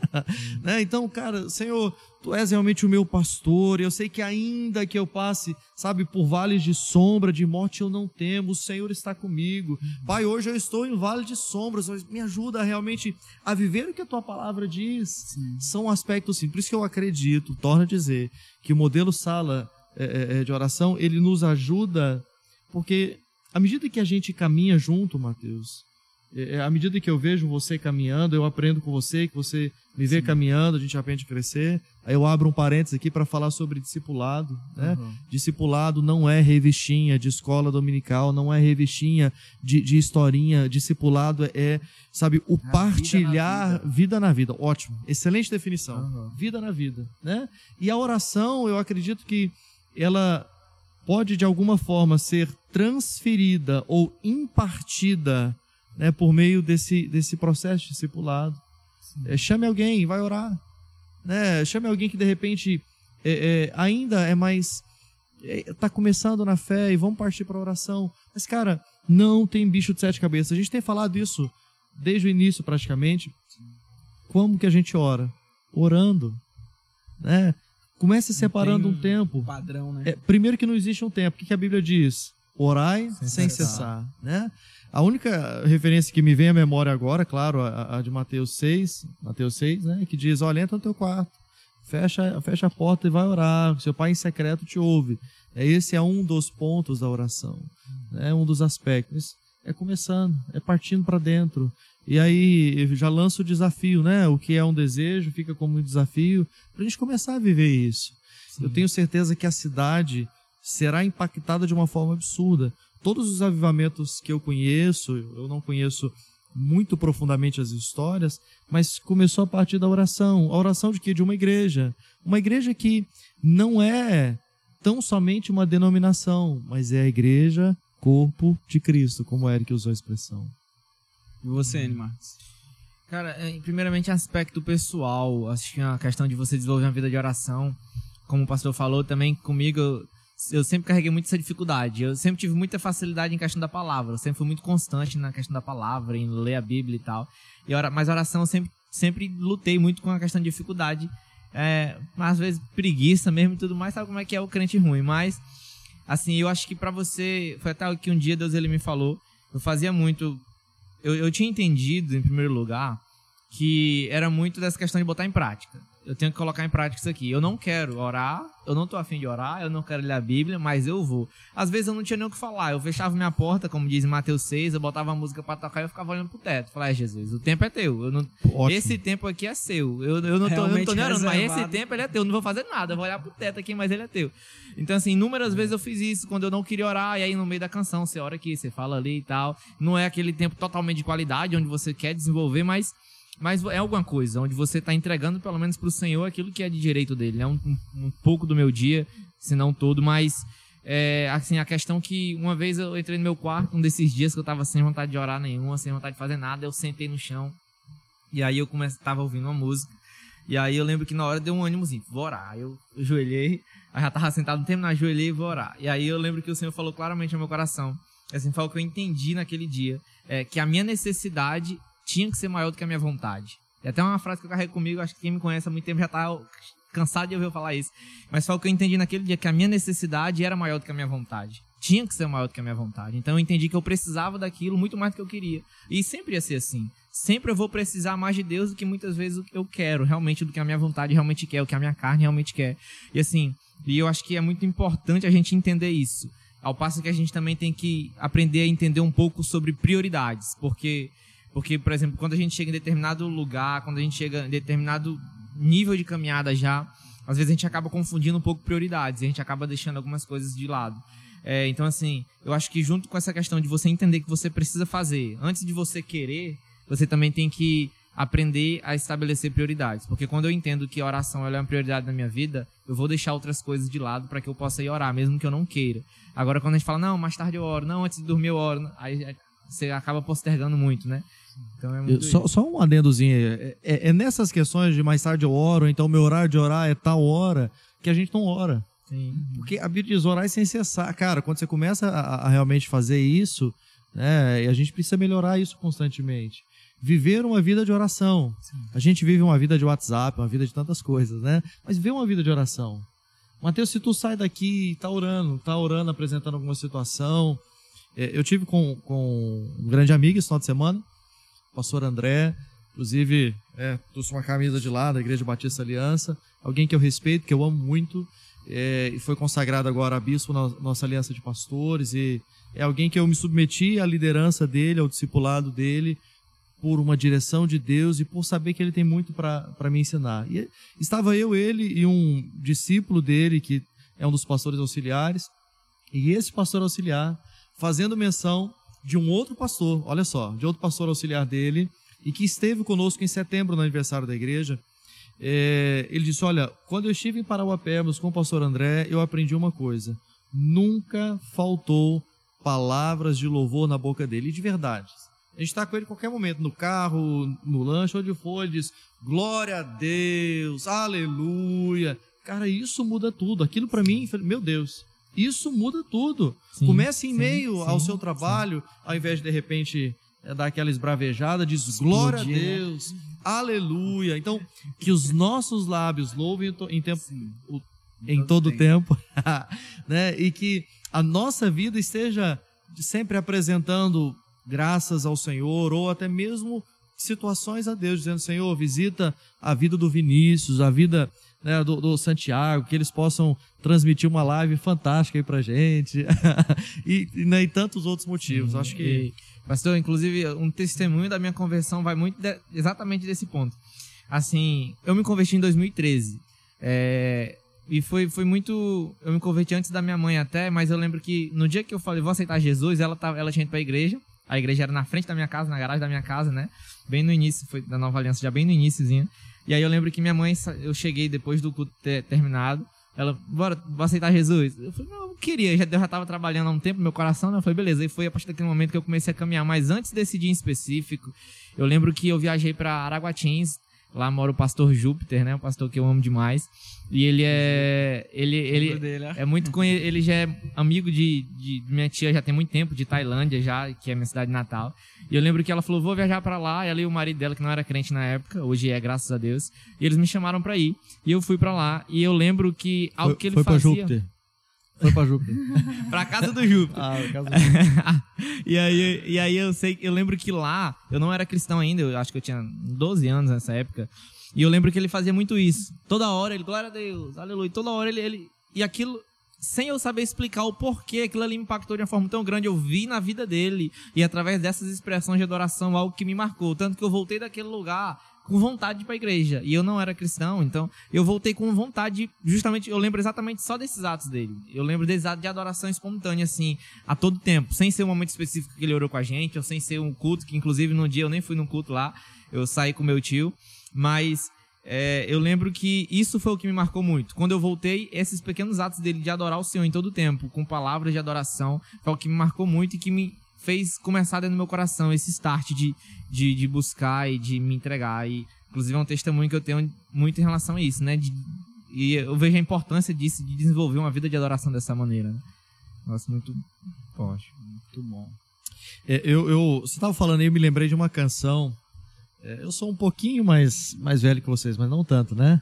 né? Então, cara, Senhor, tu és realmente o meu pastor. Eu sei que ainda que eu passe, sabe, por vales de sombra, de morte, eu não temo. O Senhor está comigo. Pai, hoje eu estou em vale de sombras. Me ajuda realmente a viver o que a tua palavra diz. Sim. São aspectos simples. Por isso que eu acredito, torno a dizer, que o modelo sala é, é, de oração, ele nos ajuda, porque à medida que a gente caminha junto, Mateus, é, é, à medida que eu vejo você caminhando, eu aprendo com você, que você me vê Sim. caminhando, a gente aprende a crescer. Aí eu abro um parênteses aqui para falar sobre discipulado. Né? Uhum. Discipulado não é revistinha de escola dominical, não é revistinha de, de historinha. Discipulado é, sabe, o a partilhar vida na, vida. vida na, vida. Ótimo, excelente definição. Uhum. Vida na vida. Né? E a oração, eu acredito que ela pode de alguma forma ser transferida ou impartida né, por meio desse, desse processo discipulado. É, chame alguém, vai orar. Né? Chame alguém que de repente é, é, ainda é mais. está é, começando na fé e vamos partir para a oração. Mas, cara, não tem bicho de sete cabeças. A gente tem falado isso desde o início, praticamente. Como que a gente ora? Orando. Né? Comece separando um tempo. Padrão, né? É, primeiro que não existe um tempo. O que, que a Bíblia diz? Orai sem, sem cessar. cessar. né? A única referência que me vem à memória agora, claro, a, a de Mateus 6, Mateus 6, né, que diz, olha, entra no teu quarto, fecha, fecha a porta e vai orar, seu pai em secreto te ouve. É, esse é um dos pontos da oração, é né, um dos aspectos. É começando, é partindo para dentro. E aí já lança o desafio, né? O que é um desejo fica como um desafio para a gente começar a viver isso. Sim. Eu tenho certeza que a cidade será impactada de uma forma absurda todos os avivamentos que eu conheço, eu não conheço muito profundamente as histórias, mas começou a partir da oração. A oração de quê? De uma igreja. Uma igreja que não é tão somente uma denominação, mas é a igreja corpo de Cristo, como o Eric usou a expressão. E você, Anny Marcos? Cara, é, primeiramente aspecto pessoal, acho que a questão de você desenvolver uma vida de oração, como o pastor falou, também comigo eu sempre carreguei muito essa dificuldade. Eu sempre tive muita facilidade em questão da palavra. Eu sempre fui muito constante na questão da palavra, em ler a Bíblia e tal. E ora, mas oração eu sempre, sempre lutei muito com a questão de dificuldade. É, às vezes preguiça mesmo e tudo mais, sabe como é que é o crente ruim. Mas, assim, eu acho que para você. Foi até que um dia Deus ele me falou. Eu fazia muito. Eu, eu tinha entendido, em primeiro lugar, que era muito dessa questão de botar em prática eu tenho que colocar em prática isso aqui. Eu não quero orar, eu não tô afim de orar, eu não quero ler a Bíblia, mas eu vou. Às vezes eu não tinha nem o que falar, eu fechava minha porta, como diz Mateus 6, eu botava a música para tocar e eu ficava olhando pro teto. Falei, é, Jesus, o tempo é teu. Eu não... Esse tempo aqui é seu. Eu, eu não tô, eu não tô nem orando, mas esse tempo ele é teu. Eu não vou fazer nada, eu vou olhar pro teto aqui, mas ele é teu. Então, assim, inúmeras vezes eu fiz isso quando eu não queria orar, e aí no meio da canção você ora aqui, você fala ali e tal. Não é aquele tempo totalmente de qualidade, onde você quer desenvolver, mas mas é alguma coisa onde você está entregando pelo menos para o Senhor aquilo que é de direito dele, né? Um, um, pouco do meu dia, se não todo, mas é, assim a questão que uma vez eu entrei no meu quarto, um desses dias que eu estava sem vontade de orar nenhuma, sem vontade de fazer nada, eu sentei no chão e aí eu comecei, tava ouvindo uma música e aí eu lembro que na hora deu um ânimozinho, vou orar. Aí eu ajoelhei, aí já tava sentado no tempo, ajoelhei e vou orar. E aí eu lembro que o Senhor falou claramente no meu coração, assim, falou que eu entendi naquele dia, é, que a minha necessidade tinha que ser maior do que a minha vontade. E até uma frase que eu carrego comigo, acho que quem me conhece há muito tempo já tá cansado de ouvir eu falar isso. Mas foi o que eu entendi naquele dia, que a minha necessidade era maior do que a minha vontade. Tinha que ser maior do que a minha vontade. Então eu entendi que eu precisava daquilo muito mais do que eu queria. E sempre ia ser assim. Sempre eu vou precisar mais de Deus do que muitas vezes eu quero, realmente, do que a minha vontade realmente quer, o que a minha carne realmente quer. E assim, e eu acho que é muito importante a gente entender isso. Ao passo que a gente também tem que aprender a entender um pouco sobre prioridades. Porque porque, por exemplo, quando a gente chega em determinado lugar, quando a gente chega em determinado nível de caminhada já, às vezes a gente acaba confundindo um pouco prioridades, a gente acaba deixando algumas coisas de lado. É, então, assim, eu acho que junto com essa questão de você entender que você precisa fazer, antes de você querer, você também tem que aprender a estabelecer prioridades. Porque quando eu entendo que a oração é uma prioridade na minha vida, eu vou deixar outras coisas de lado para que eu possa ir orar, mesmo que eu não queira. Agora, quando a gente fala, não, mais tarde eu oro, não, antes de dormir eu oro, aí você acaba postergando muito, né? Então é muito só, só, um adendozinho. É, é, é, nessas questões de mais tarde eu oro, então meu horário de orar é tal hora, que a gente não ora. Sim. Porque a Bíblia diz orar sem cessar. Cara, quando você começa a, a realmente fazer isso, Né? E a gente precisa melhorar isso constantemente. Viver uma vida de oração. A gente vive uma vida de WhatsApp, uma vida de tantas coisas, né? Mas viver uma vida de oração. Mateus, se tu sai daqui e tá orando, tá orando, apresentando alguma situação. É, eu tive com, com um grande amigo esse final de semana, pastor André, inclusive, é, trouxe uma camisa de lá da Igreja Batista Aliança, alguém que eu respeito, que eu amo muito, é, e foi consagrado agora a bispo na nossa aliança de pastores, e é alguém que eu me submeti à liderança dele, ao discipulado dele, por uma direção de Deus e por saber que ele tem muito para me ensinar. E estava eu, ele e um discípulo dele, que é um dos pastores auxiliares, e esse pastor auxiliar fazendo menção de um outro pastor, olha só, de outro pastor auxiliar dele, e que esteve conosco em setembro no aniversário da igreja. É, ele disse: Olha, quando eu estive em Parauapebas com o pastor André, eu aprendi uma coisa: nunca faltou palavras de louvor na boca dele, de verdade. A gente está com ele em qualquer momento, no carro, no lanche, onde for, ele diz: Glória a Deus, aleluia. Cara, isso muda tudo. Aquilo para mim, meu Deus, isso muda tudo. Sim, Comece em sim, meio sim, ao seu trabalho, ao invés de de repente é, dar aquela esbravejada, diz Explodir, glória a né? Deus, né? aleluia. Então, que os nossos lábios louvem em tempo, o, em todo o tempo, né? E que a nossa vida esteja sempre apresentando graças ao Senhor, ou até mesmo situações a Deus, dizendo: Senhor, visita a vida do Vinícius, a vida né, do, do, Santiago, que eles possam transmitir uma live fantástica aí pra gente, e, e, né, e, tantos outros motivos. Uhum. Acho que. E, pastor, inclusive, um testemunho da minha conversão vai muito de, exatamente desse ponto. Assim, eu me converti em 2013. É, e foi, foi muito. Eu me converti antes da minha mãe até, mas eu lembro que no dia que eu falei, vou aceitar Jesus, ela, tava, ela tinha ido pra igreja. A igreja era na frente da minha casa, na garagem da minha casa, né? Bem no início, foi da Nova Aliança, já bem no iníciozinho. E aí eu lembro que minha mãe, eu cheguei depois do culto ter terminado, ela, bora, vou aceitar Jesus. Eu falei, não, eu queria, já, eu já tava trabalhando há um tempo meu coração, né? Eu falei, beleza. E foi a partir daquele momento que eu comecei a caminhar. Mas antes desse dia em específico, eu lembro que eu viajei para Araguatins, Lá mora o pastor Júpiter, né? Um pastor que eu amo demais. E ele é. Ele, ele dele, é muito conhe... Ele já é amigo de, de. Minha tia já tem muito tempo, de Tailândia já, que é minha cidade natal. E eu lembro que ela falou: vou viajar para lá. Ela e o marido dela, que não era crente na época, hoje é, graças a Deus. E eles me chamaram para ir. E eu fui para lá. E eu lembro que algo foi, que ele foi fazia. Pra Júpiter. Foi pra Júpiter. pra casa do Júpiter. Ah, casa do Júpiter. e, aí, e aí eu sei, eu lembro que lá, eu não era cristão ainda, eu acho que eu tinha 12 anos nessa época. E eu lembro que ele fazia muito isso. Toda hora ele, glória a Deus, aleluia. Toda hora ele, ele. E aquilo, sem eu saber explicar o porquê aquilo ali me impactou de uma forma tão grande, eu vi na vida dele. E através dessas expressões de adoração, algo que me marcou. Tanto que eu voltei daquele lugar com vontade de ir pra igreja. E eu não era cristão, então eu voltei com vontade, justamente, eu lembro exatamente só desses atos dele. Eu lembro desses atos de adoração espontânea, assim, a todo tempo, sem ser um momento específico que ele orou com a gente, ou sem ser um culto, que inclusive no dia eu nem fui no culto lá, eu saí com meu tio, mas é, eu lembro que isso foi o que me marcou muito. Quando eu voltei, esses pequenos atos dele de adorar o Senhor em todo tempo, com palavras de adoração, foi o que me marcou muito e que me fez começar dentro do meu coração esse start de, de, de buscar e de me entregar. E, inclusive, é um testemunho que eu tenho muito em relação a isso, né? De, e eu vejo a importância disso, de desenvolver uma vida de adoração dessa maneira. Né? Nossa, muito forte, muito bom. É, eu, eu, você estava falando aí, eu me lembrei de uma canção. É, eu sou um pouquinho mais, mais velho que vocês, mas não tanto, né?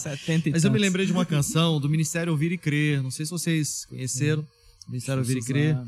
70 e Mas eu me lembrei de uma canção do Ministério Ouvir e Crer. Não sei se vocês conheceram. Ministério Ouvir e Crer.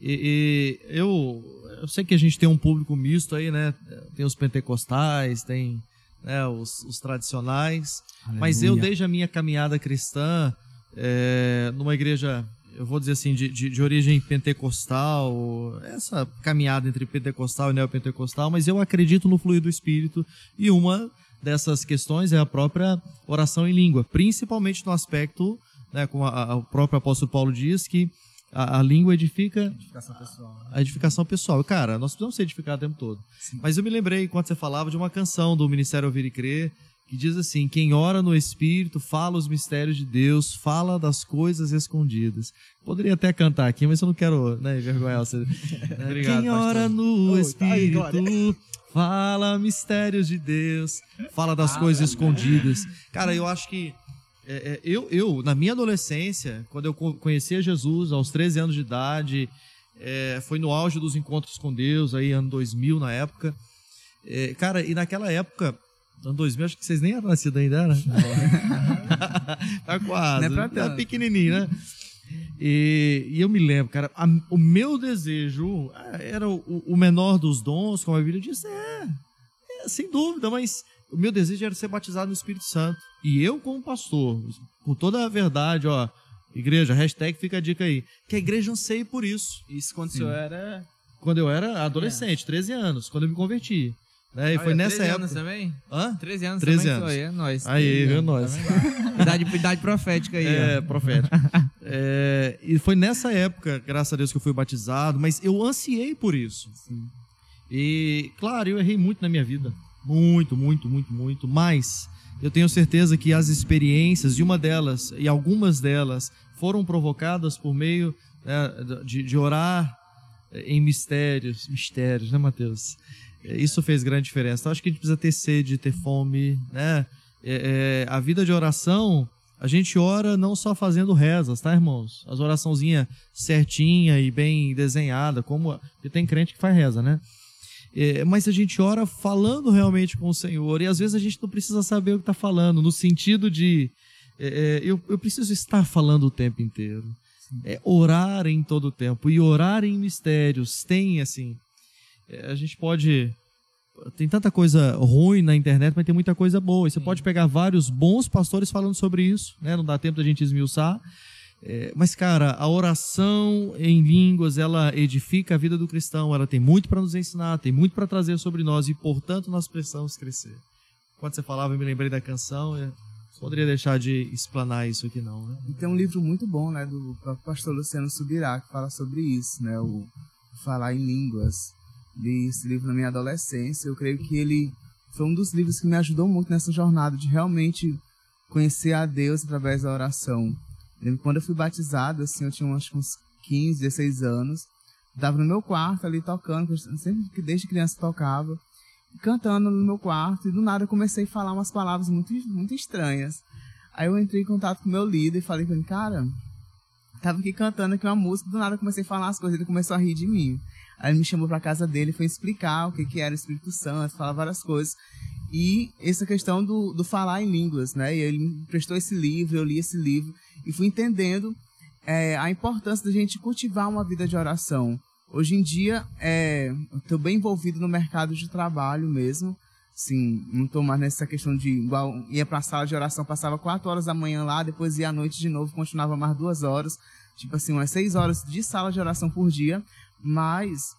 E, e, eu, eu sei que a gente tem um público misto aí, né? Tem os pentecostais, tem né, os, os tradicionais. Aleluia. Mas eu, desde a minha caminhada cristã, é, numa igreja, eu vou dizer assim, de, de, de, origem pentecostal, essa caminhada entre pentecostal e neopentecostal, mas eu acredito no fluir do Espírito e uma dessas questões é a própria oração em língua, principalmente no aspecto, né, como a, a, o próprio apóstolo Paulo diz, que a, a língua edifica edificação pessoal, né? a edificação pessoal. Cara, nós precisamos ser edificados o tempo todo. Sim. Mas eu me lembrei, enquanto você falava, de uma canção do Ministério Ouvir e Crer, que diz assim: Quem ora no Espírito fala os mistérios de Deus, fala das coisas escondidas. Poderia até cantar aqui, mas eu não quero né, envergonhar você. Obrigado, Quem ora no Oi, Espírito fala mistérios de Deus, fala das ah, coisas escondidas. Cara, eu acho que é, é, eu, eu, na minha adolescência, quando eu conhecia Jesus, aos 13 anos de idade, É, foi no auge dos encontros com Deus, aí ano 2000 na época. É, cara, e naquela época, ano 2000, acho que vocês nem eram nascidos ainda, né? tá quase. Não é pra tanto. Tá pequenininho, né? E, e eu me lembro, cara, a- o meu desejo é, era o, o menor dos dons, como a Bíblia diz, é, é, sem dúvida, mas o meu desejo era ser batizado no Espírito Santo. E eu, como pastor, com toda a verdade, ó, igreja, hashtag fica a dica aí, que a igreja anseie por isso. Isso quando o senhor era. Quando eu era adolescente, 13 anos, quando eu me converti. Né? E foi Olha, nessa 13 época. anos também? Hã? 13 anos 13 também, anos. Aí, é nóis. Aí, 13 viu, nós. tá vendo? idade, idade profética aí, É, ó. profético. É, e foi nessa época, graças a Deus, que eu fui batizado, mas eu ansiei por isso. E, claro, eu errei muito na minha vida. Muito, muito, muito, muito. Mas eu tenho certeza que as experiências, e uma delas, e algumas delas, foram provocadas por meio né, de, de orar em mistérios. Mistérios, né, Mateus? Isso fez grande diferença. Então, acho que a gente precisa ter sede, ter fome, né? É, é, a vida de oração, a gente ora não só fazendo rezas, tá, irmãos? As oraçãozinhas certinha e bem desenhada, como porque tem crente que faz reza, né? É, mas a gente ora falando realmente com o Senhor e às vezes a gente não precisa saber o que está falando, no sentido de é, é, eu, eu preciso estar falando o tempo inteiro. É orar em todo o tempo e orar em mistérios. Tem assim, é, a gente pode tem tanta coisa ruim na internet, mas tem muita coisa boa. E você pode pegar vários bons pastores falando sobre isso, né? Não dá tempo da gente esmiuçar. É, mas, cara, a oração em línguas, ela edifica a vida do cristão, ela tem muito para nos ensinar, tem muito para trazer sobre nós e, portanto, nós precisamos crescer. Quando você falava, eu me lembrei da canção, eu poderia deixar de explanar isso aqui, não, né? E tem um livro muito bom, né, do próprio pastor Luciano Subirá, que fala sobre isso, né, o Falar em Línguas. Li esse livro na minha adolescência, eu creio que ele foi um dos livros que me ajudou muito nessa jornada de realmente conhecer a Deus através da oração. Quando eu fui batizado, assim, eu tinha acho uns 15, 16 anos, estava no meu quarto ali tocando, sempre que desde criança tocava, cantando no meu quarto, e do nada eu comecei a falar umas palavras muito, muito estranhas. Aí eu entrei em contato com meu líder e falei com ele, cara, tava aqui cantando aqui uma música, do nada eu comecei a falar as coisas, ele começou a rir de mim. Aí ele me chamou pra casa dele, foi explicar o que, que era o Espírito Santo, falar várias coisas. E essa questão do, do falar em línguas, né? E ele me prestou esse livro, eu li esse livro e fui entendendo é, a importância da gente cultivar uma vida de oração. Hoje em dia, é, estou bem envolvido no mercado de trabalho mesmo. Sim, não estou mais nessa questão de igual ia para a sala de oração, passava quatro horas da manhã lá, depois ia à noite de novo, continuava mais duas horas, tipo assim, umas seis horas de sala de oração por dia. Mas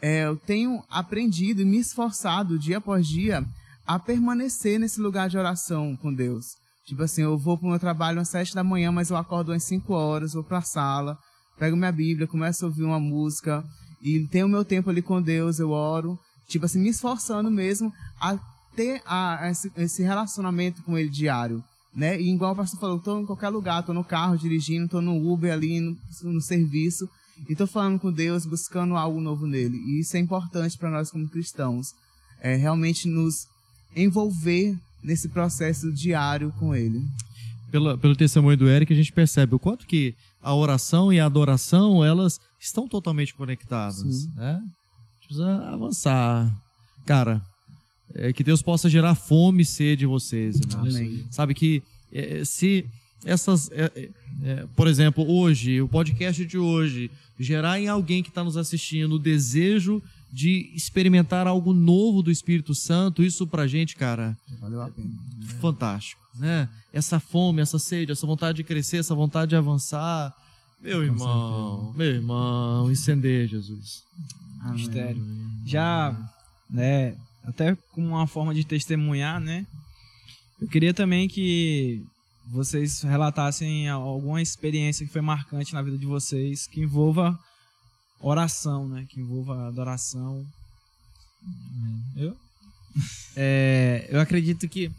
é, eu tenho aprendido e me esforçado dia após dia a permanecer nesse lugar de oração com Deus. Tipo assim, eu vou pro meu trabalho às sete da manhã, mas eu acordo às cinco horas, vou pra sala, pego minha Bíblia, começo a ouvir uma música e tenho meu tempo ali com Deus, eu oro. Tipo assim, me esforçando mesmo a ter a, esse, esse relacionamento com Ele diário. Né? E igual o pastor falou, tô em qualquer lugar, tô no carro dirigindo, tô no Uber ali, no, no serviço, e tô falando com Deus, buscando algo novo nele. E isso é importante para nós como cristãos. É realmente nos envolver nesse processo diário com ele. Pela, pelo testemunho do Eric, a gente percebe o quanto que a oração e a adoração, elas estão totalmente conectadas, Sim. né? A gente precisa avançar. Cara, é, que Deus possa gerar fome e sede em vocês. Amém. Sabe que é, se essas, é, é, é, por exemplo, hoje, o podcast de hoje, gerar em alguém que está nos assistindo o desejo de experimentar algo novo do Espírito Santo, isso pra gente, cara, Valeu a pena. fantástico, né? Essa fome, essa sede, essa vontade de crescer, essa vontade de avançar. Meu irmão, meu irmão, incendeia, Jesus. Mistério. Já, né, até como uma forma de testemunhar, né? Eu queria também que vocês relatassem alguma experiência que foi marcante na vida de vocês, que envolva oração, né? Que envolva adoração. Eu? É, eu acredito que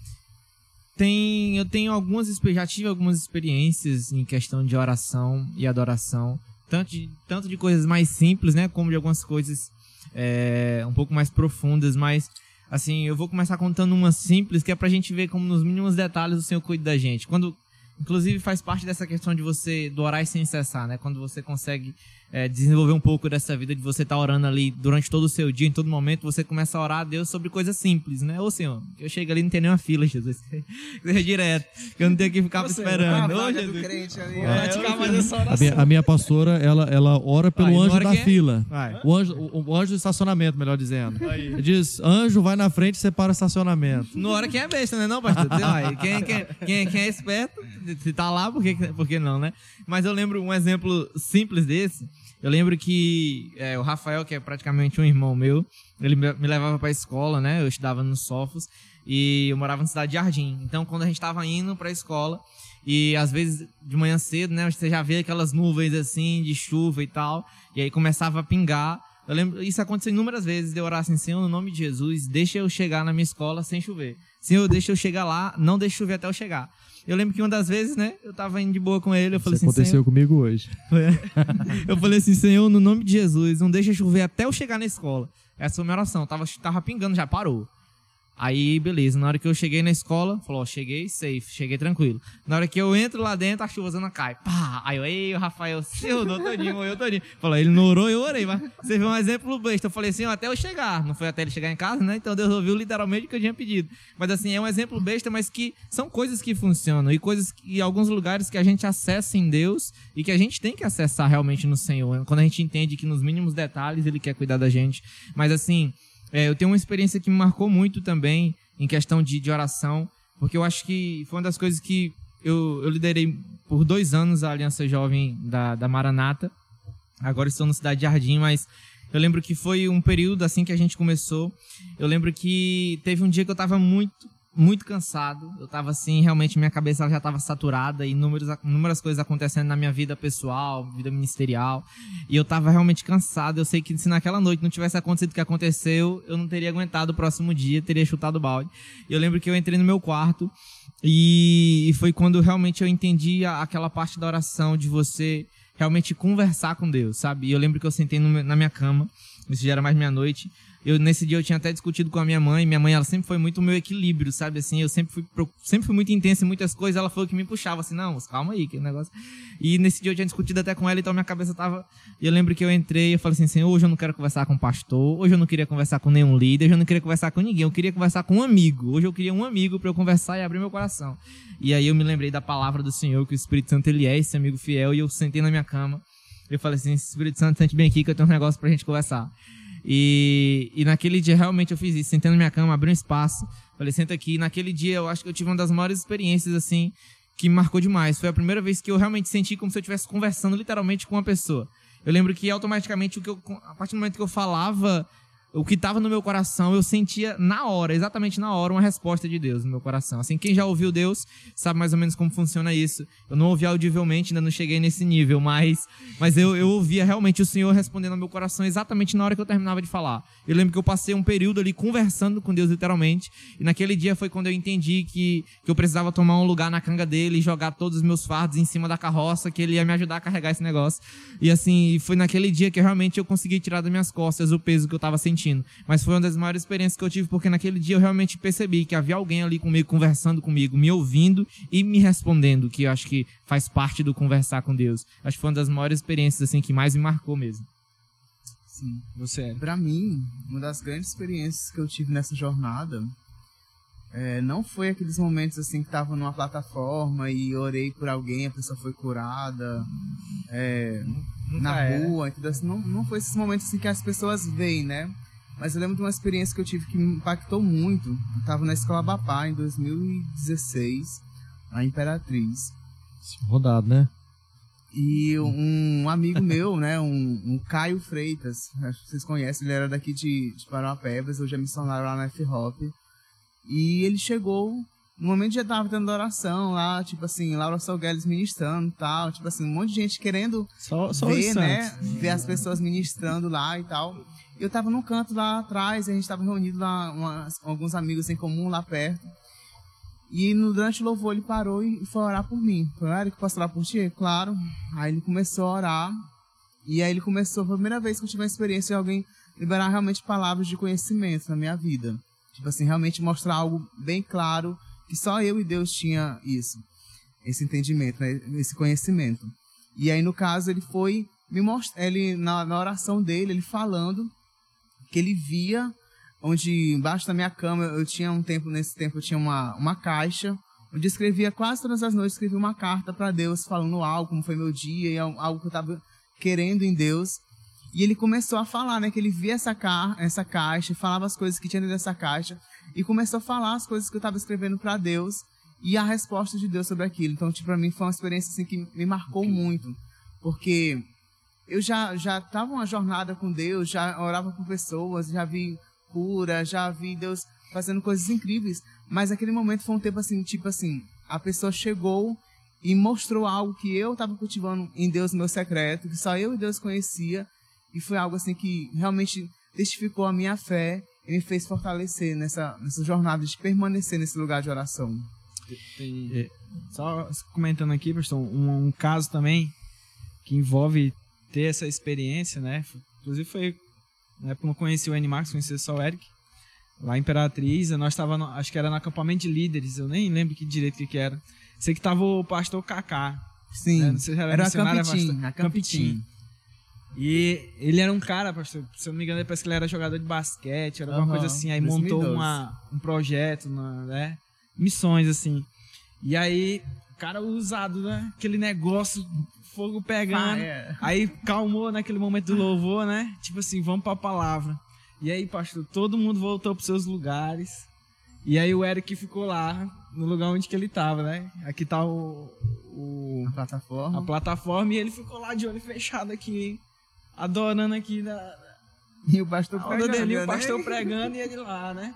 tem, eu tenho algumas expe- já tive algumas experiências em questão de oração e adoração, tanto de, tanto de coisas mais simples, né, como de algumas coisas é, um pouco mais profundas, mas assim, eu vou começar contando uma simples que é pra gente ver como nos mínimos detalhes o Senhor cuida da gente. Quando inclusive faz parte dessa questão de você do orar sem cessar, né? Quando você consegue é, desenvolver um pouco dessa vida de você estar tá orando ali durante todo o seu dia, em todo momento, você começa a orar a Deus sobre coisas simples, né? Ô Senhor, eu chego ali e não tem nenhuma fila, Jesus. Seja direto, que eu não tenho que ficar você, esperando. Ô, Jesus. Crente ali, é, praticar mais essa oração. A minha, a minha, pastora, ela, ela ora pelo Vai, anjo da fila. O anjo, o, o, anjo do estacionamento, melhor dizendo. Diz, anjo vai na frente e separa o estacionamento. No hora que é besta, né não, pastor? quem, quem, quem, quem é esperto, se tá lá, por que, por que não, né? Mas eu lembro um exemplo simples desse, eu lembro que é, o Rafael, que é praticamente um irmão meu, ele me levava pra escola, né? Eu estudava no Sofos e eu morava na cidade de Jardim. Então, quando a gente tava indo pra escola, e às vezes de manhã cedo, né? Você já vê aquelas nuvens assim, de chuva e tal, e aí começava a pingar. Eu lembro, isso aconteceu inúmeras vezes, de eu orar assim, Senhor, no nome de Jesus, deixa eu chegar na minha escola sem chover. Senhor, deixa eu chegar lá, não deixa chover até eu chegar. Eu lembro que uma das vezes, né, eu tava indo de boa com ele, eu falei Isso assim, aconteceu comigo hoje. eu falei assim, Senhor, no nome de Jesus, não deixa chover até eu chegar na escola. Essa foi a minha oração, tava, tava pingando, já parou. Aí, beleza, na hora que eu cheguei na escola, falou, ó, cheguei safe, cheguei tranquilo. Na hora que eu entro lá dentro, a chuvazona cai. Pá! Aí eu, ei, o Rafael, seu orou todinho, morreu todinho. Falou, ele não orou, eu orei, mas você viu um exemplo besta. Eu falei assim, ó, até eu chegar. Não foi até ele chegar em casa, né? Então Deus ouviu literalmente o que eu tinha pedido. Mas assim, é um exemplo besta, mas que são coisas que funcionam. E coisas que, alguns lugares que a gente acessa em Deus e que a gente tem que acessar realmente no Senhor. Quando a gente entende que nos mínimos detalhes Ele quer cuidar da gente. Mas assim, é, eu tenho uma experiência que me marcou muito também em questão de, de oração, porque eu acho que foi uma das coisas que eu, eu liderei por dois anos a Aliança Jovem da, da Maranata. Agora estou na cidade de Jardim, mas eu lembro que foi um período assim que a gente começou. Eu lembro que teve um dia que eu estava muito muito cansado. Eu tava assim, realmente minha cabeça já tava saturada e inúmeras, inúmeras coisas acontecendo na minha vida pessoal, vida ministerial. E eu tava realmente cansado. Eu sei que se naquela noite não tivesse acontecido o que aconteceu, eu não teria aguentado o próximo dia, teria chutado o balde. Eu lembro que eu entrei no meu quarto e foi quando realmente eu entendi aquela parte da oração de você realmente conversar com Deus, sabe? E eu lembro que eu sentei na minha cama, isso já era mais meia-noite, eu, nesse dia eu tinha até discutido com a minha mãe. Minha mãe, ela sempre foi muito o meu equilíbrio, sabe? Assim, eu sempre fui, sempre fui muito intensa em muitas coisas. Ela foi o que me puxava, assim, não, calma aí, que negócio. E nesse dia eu tinha discutido até com ela, então minha cabeça tava. E eu lembro que eu entrei e falei assim, Senhor, hoje eu não quero conversar com pastor, hoje eu não queria conversar com nenhum líder, hoje eu não queria conversar com ninguém, eu queria conversar com um amigo. Hoje eu queria um amigo para eu conversar e abrir meu coração. E aí eu me lembrei da palavra do Senhor, que o Espírito Santo ele é esse amigo fiel, e eu sentei na minha cama. Eu falei assim, Espírito Santo, sente bem aqui que eu tenho um negócio pra gente conversar. E, e naquele dia realmente eu fiz isso, sentando na minha cama, abri um espaço, falei, senta aqui. E naquele dia eu acho que eu tive uma das maiores experiências, assim, que me marcou demais. Foi a primeira vez que eu realmente senti como se eu estivesse conversando literalmente com uma pessoa. Eu lembro que automaticamente, o que eu, a partir do momento que eu falava o que estava no meu coração, eu sentia na hora, exatamente na hora, uma resposta de Deus no meu coração. Assim, quem já ouviu Deus sabe mais ou menos como funciona isso. Eu não ouvi audivelmente, ainda não cheguei nesse nível, mas, mas eu, eu ouvia realmente o Senhor respondendo ao meu coração exatamente na hora que eu terminava de falar. Eu lembro que eu passei um período ali conversando com Deus, literalmente, e naquele dia foi quando eu entendi que, que eu precisava tomar um lugar na canga dele e jogar todos os meus fardos em cima da carroça, que ele ia me ajudar a carregar esse negócio. E assim, foi naquele dia que realmente eu consegui tirar das minhas costas o peso que eu estava sentindo sentindo. Mas foi uma das maiores experiências que eu tive, porque naquele dia eu realmente percebi que havia alguém ali comigo, conversando comigo, me ouvindo e me respondendo, que eu acho que faz parte do conversar com Deus. Acho que foi uma das maiores experiências, assim, que mais me marcou mesmo. Sim, você é. Pra mim, uma das grandes experiências que eu tive nessa jornada é, não foi aqueles momentos assim que tava numa plataforma e orei por alguém, a pessoa foi curada. É, na é. rua, entendeu? Assim, não, não foi esses momentos assim que as pessoas veem, né? Mas eu lembro de uma experiência que eu tive que me impactou muito. Eu tava na Escola Bapá em 2016, na Imperatriz. Rodado, né? E um amigo meu, né, um, um, Caio Freitas, acho que vocês conhecem, ele era daqui de, de Parauapebas, hoje é missionário lá na F-Hop. E ele chegou no momento já tava tendo oração lá, tipo assim, Laura Salgueles ministrando e tal, tipo assim, um monte de gente querendo só, só ver, né, ver as pessoas ministrando lá e tal. Eu tava num canto lá atrás, a gente tava reunido lá, umas, alguns amigos em comum lá perto. E no, durante o louvor ele parou e foi orar por mim. Falei, Eric, posso orar por ti? Claro. Aí ele começou a orar. E aí ele começou, foi a primeira vez que eu tive uma experiência de alguém liberar realmente palavras de conhecimento na minha vida. Tipo assim, realmente mostrar algo bem claro que só eu e Deus tinha isso, esse entendimento, né? esse conhecimento. E aí, no caso, ele foi me mostra, ele na, na oração dele, ele falando que ele via onde embaixo da minha cama eu tinha um tempo nesse tempo eu tinha uma, uma caixa onde eu escrevia quase todas as noites escrevia uma carta para Deus falando algo como foi meu dia e algo que eu estava querendo em Deus. E ele começou a falar né que ele via essa ca essa caixa falava as coisas que tinha dentro dessa caixa e começou a falar as coisas que eu estava escrevendo para Deus e a resposta de Deus sobre aquilo. Então tipo para mim foi uma experiência assim que me marcou muito porque eu já já estava uma jornada com Deus já orava com pessoas já vi cura, já vi Deus fazendo coisas incríveis. Mas aquele momento foi um tempo assim, tipo assim, a pessoa chegou e mostrou algo que eu estava cultivando em Deus, meu secreto, que só eu e Deus conhecia. E foi algo assim que realmente testificou a minha fé e me fez fortalecer nessa, nessa jornada de permanecer nesse lugar de oração. E, só comentando aqui, pastor, um, um caso também que envolve ter essa experiência, né? Inclusive foi na época eu não conhecia o Animax, conhecia só o Eric. Lá em Imperatriz, nós tava no, acho que era no acampamento de líderes, eu nem lembro que direito que, que era. Sei que tava o pastor Kaká. Sim, né? Você já era a Campitim, pastor, a Campitim. E ele era um cara, pastor, se eu não me engano, parece que ele era jogador de basquete, era alguma Uhum, coisa assim. Aí 2012. montou uma, um projeto, né? Missões, assim. E aí, o cara usado, né? Aquele negócio, fogo pegando. Fire. Aí calmou naquele momento do louvor, né? Tipo assim, vamos pra palavra. E aí, pastor, todo mundo voltou pros seus lugares. E aí o Eric ficou lá, no lugar onde que ele tava, né? Aqui tá o, o- Na plataforma. a plataforma e ele ficou lá de olho fechado aqui, adorando aqui na, E o pastor a onda dele, né? o pastor pregando e ele lá, né?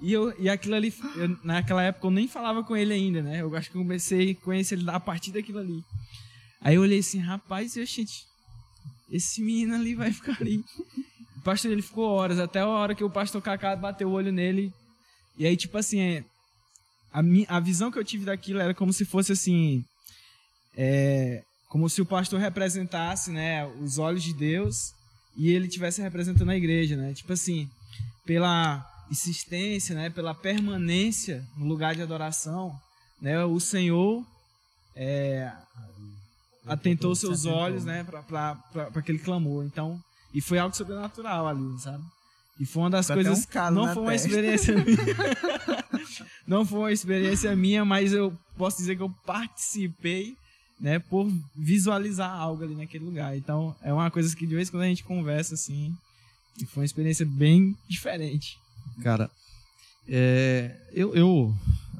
E, eu, e aquilo ali, eu- naquela época eu nem falava com ele ainda, né? Eu acho que eu comecei a conhecer ele a partir daquilo ali. Aí eu olhei assim, rapaz, eu, gente, esse menino ali vai ficar ali. O pastor ele ficou horas, até a hora que o pastor Cacá bateu o olho nele. E aí, tipo assim, é, a, mi, a visão que eu tive daquilo era como se fosse assim. É, como se o pastor representasse, né, os olhos de Deus e ele estivesse representando a igreja, né? Tipo assim, pela insistência, né, pela permanência no lugar de adoração, né, o Senhor é, atentou seus olhos, né, para aquele clamor. Então, e foi algo sobrenatural ali, sabe? E foi uma das até coisas. um não foi uma testa. experiência minha. não foi uma experiência minha, mas eu posso dizer que eu participei, né, por visualizar algo ali naquele lugar. Então, é uma coisa que de vez em quando a gente conversa assim, e foi uma experiência bem diferente. Cara, é, eu, eu,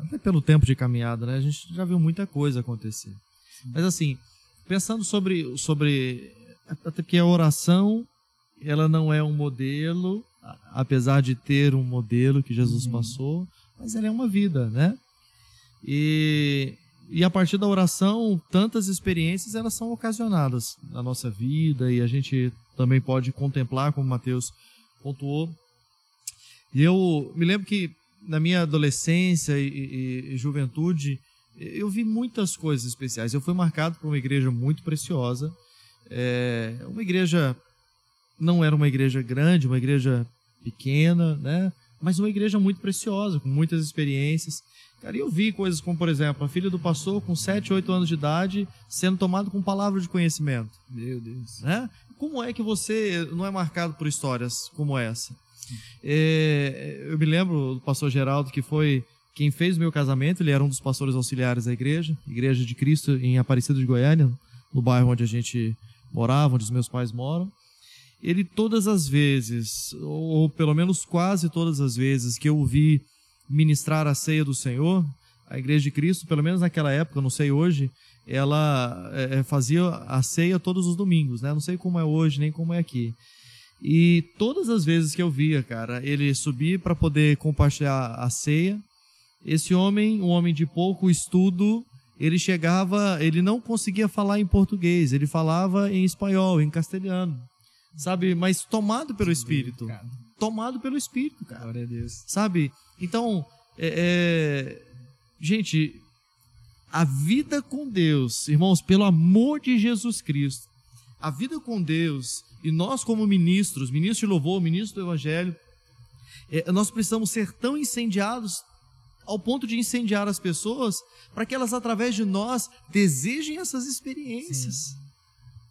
até pelo tempo de caminhada, né, a gente já viu muita coisa acontecer. Mas assim, pensando sobre, sobre até porque a oração, ela não é um modelo, apesar de ter um modelo que Jesus passou, mas ela é uma vida, né? E, e a partir da oração, tantas experiências elas são ocasionadas na nossa vida e a gente também pode contemplar, como Mateus pontuou, e eu me lembro que na minha adolescência e, e- e juventude, eu vi muitas coisas especiais. Eu fui marcado por uma igreja muito preciosa. É, uma igreja, não era uma igreja grande, uma igreja pequena, né? Mas uma igreja muito preciosa, com muitas experiências. Cara, eu vi coisas como, por exemplo, a filha do pastor com 7, 8 anos de idade sendo tomado com palavra de conhecimento Meu Deus. né? Como é que você não é marcado por histórias como essa? É, eu me lembro do pastor Geraldo, que foi quem fez o meu casamento, ele era um dos pastores auxiliares da igreja, Igreja de Cristo em Aparecida de Goiânia, no bairro onde a gente morava, onde os meus pais moram. Ele todas as vezes, ou pelo menos quase todas as vezes que eu o vi ministrar a ceia do Senhor, a Igreja de Cristo, pelo menos naquela época, não sei hoje, ela é, fazia a ceia todos os domingos, né? Não sei como é hoje, nem como é aqui. E todas as vezes que eu via, cara, ele subir para poder compartilhar a ceia, esse homem, um homem de pouco estudo, ele chegava, ele não conseguia falar em português, ele falava em espanhol, em castelhano, sabe? Mas tomado pelo Espírito, tomado pelo Espírito, cara glória a Deus. sabe? Então, é, é, gente, a vida com Deus, irmãos, pelo amor de Jesus Cristo, a vida com Deus e nós como ministros, ministros de louvor, ministros do Evangelho, é, nós precisamos ser tão incendiados ao ponto de incendiar as pessoas para que elas através de nós desejem essas experiências.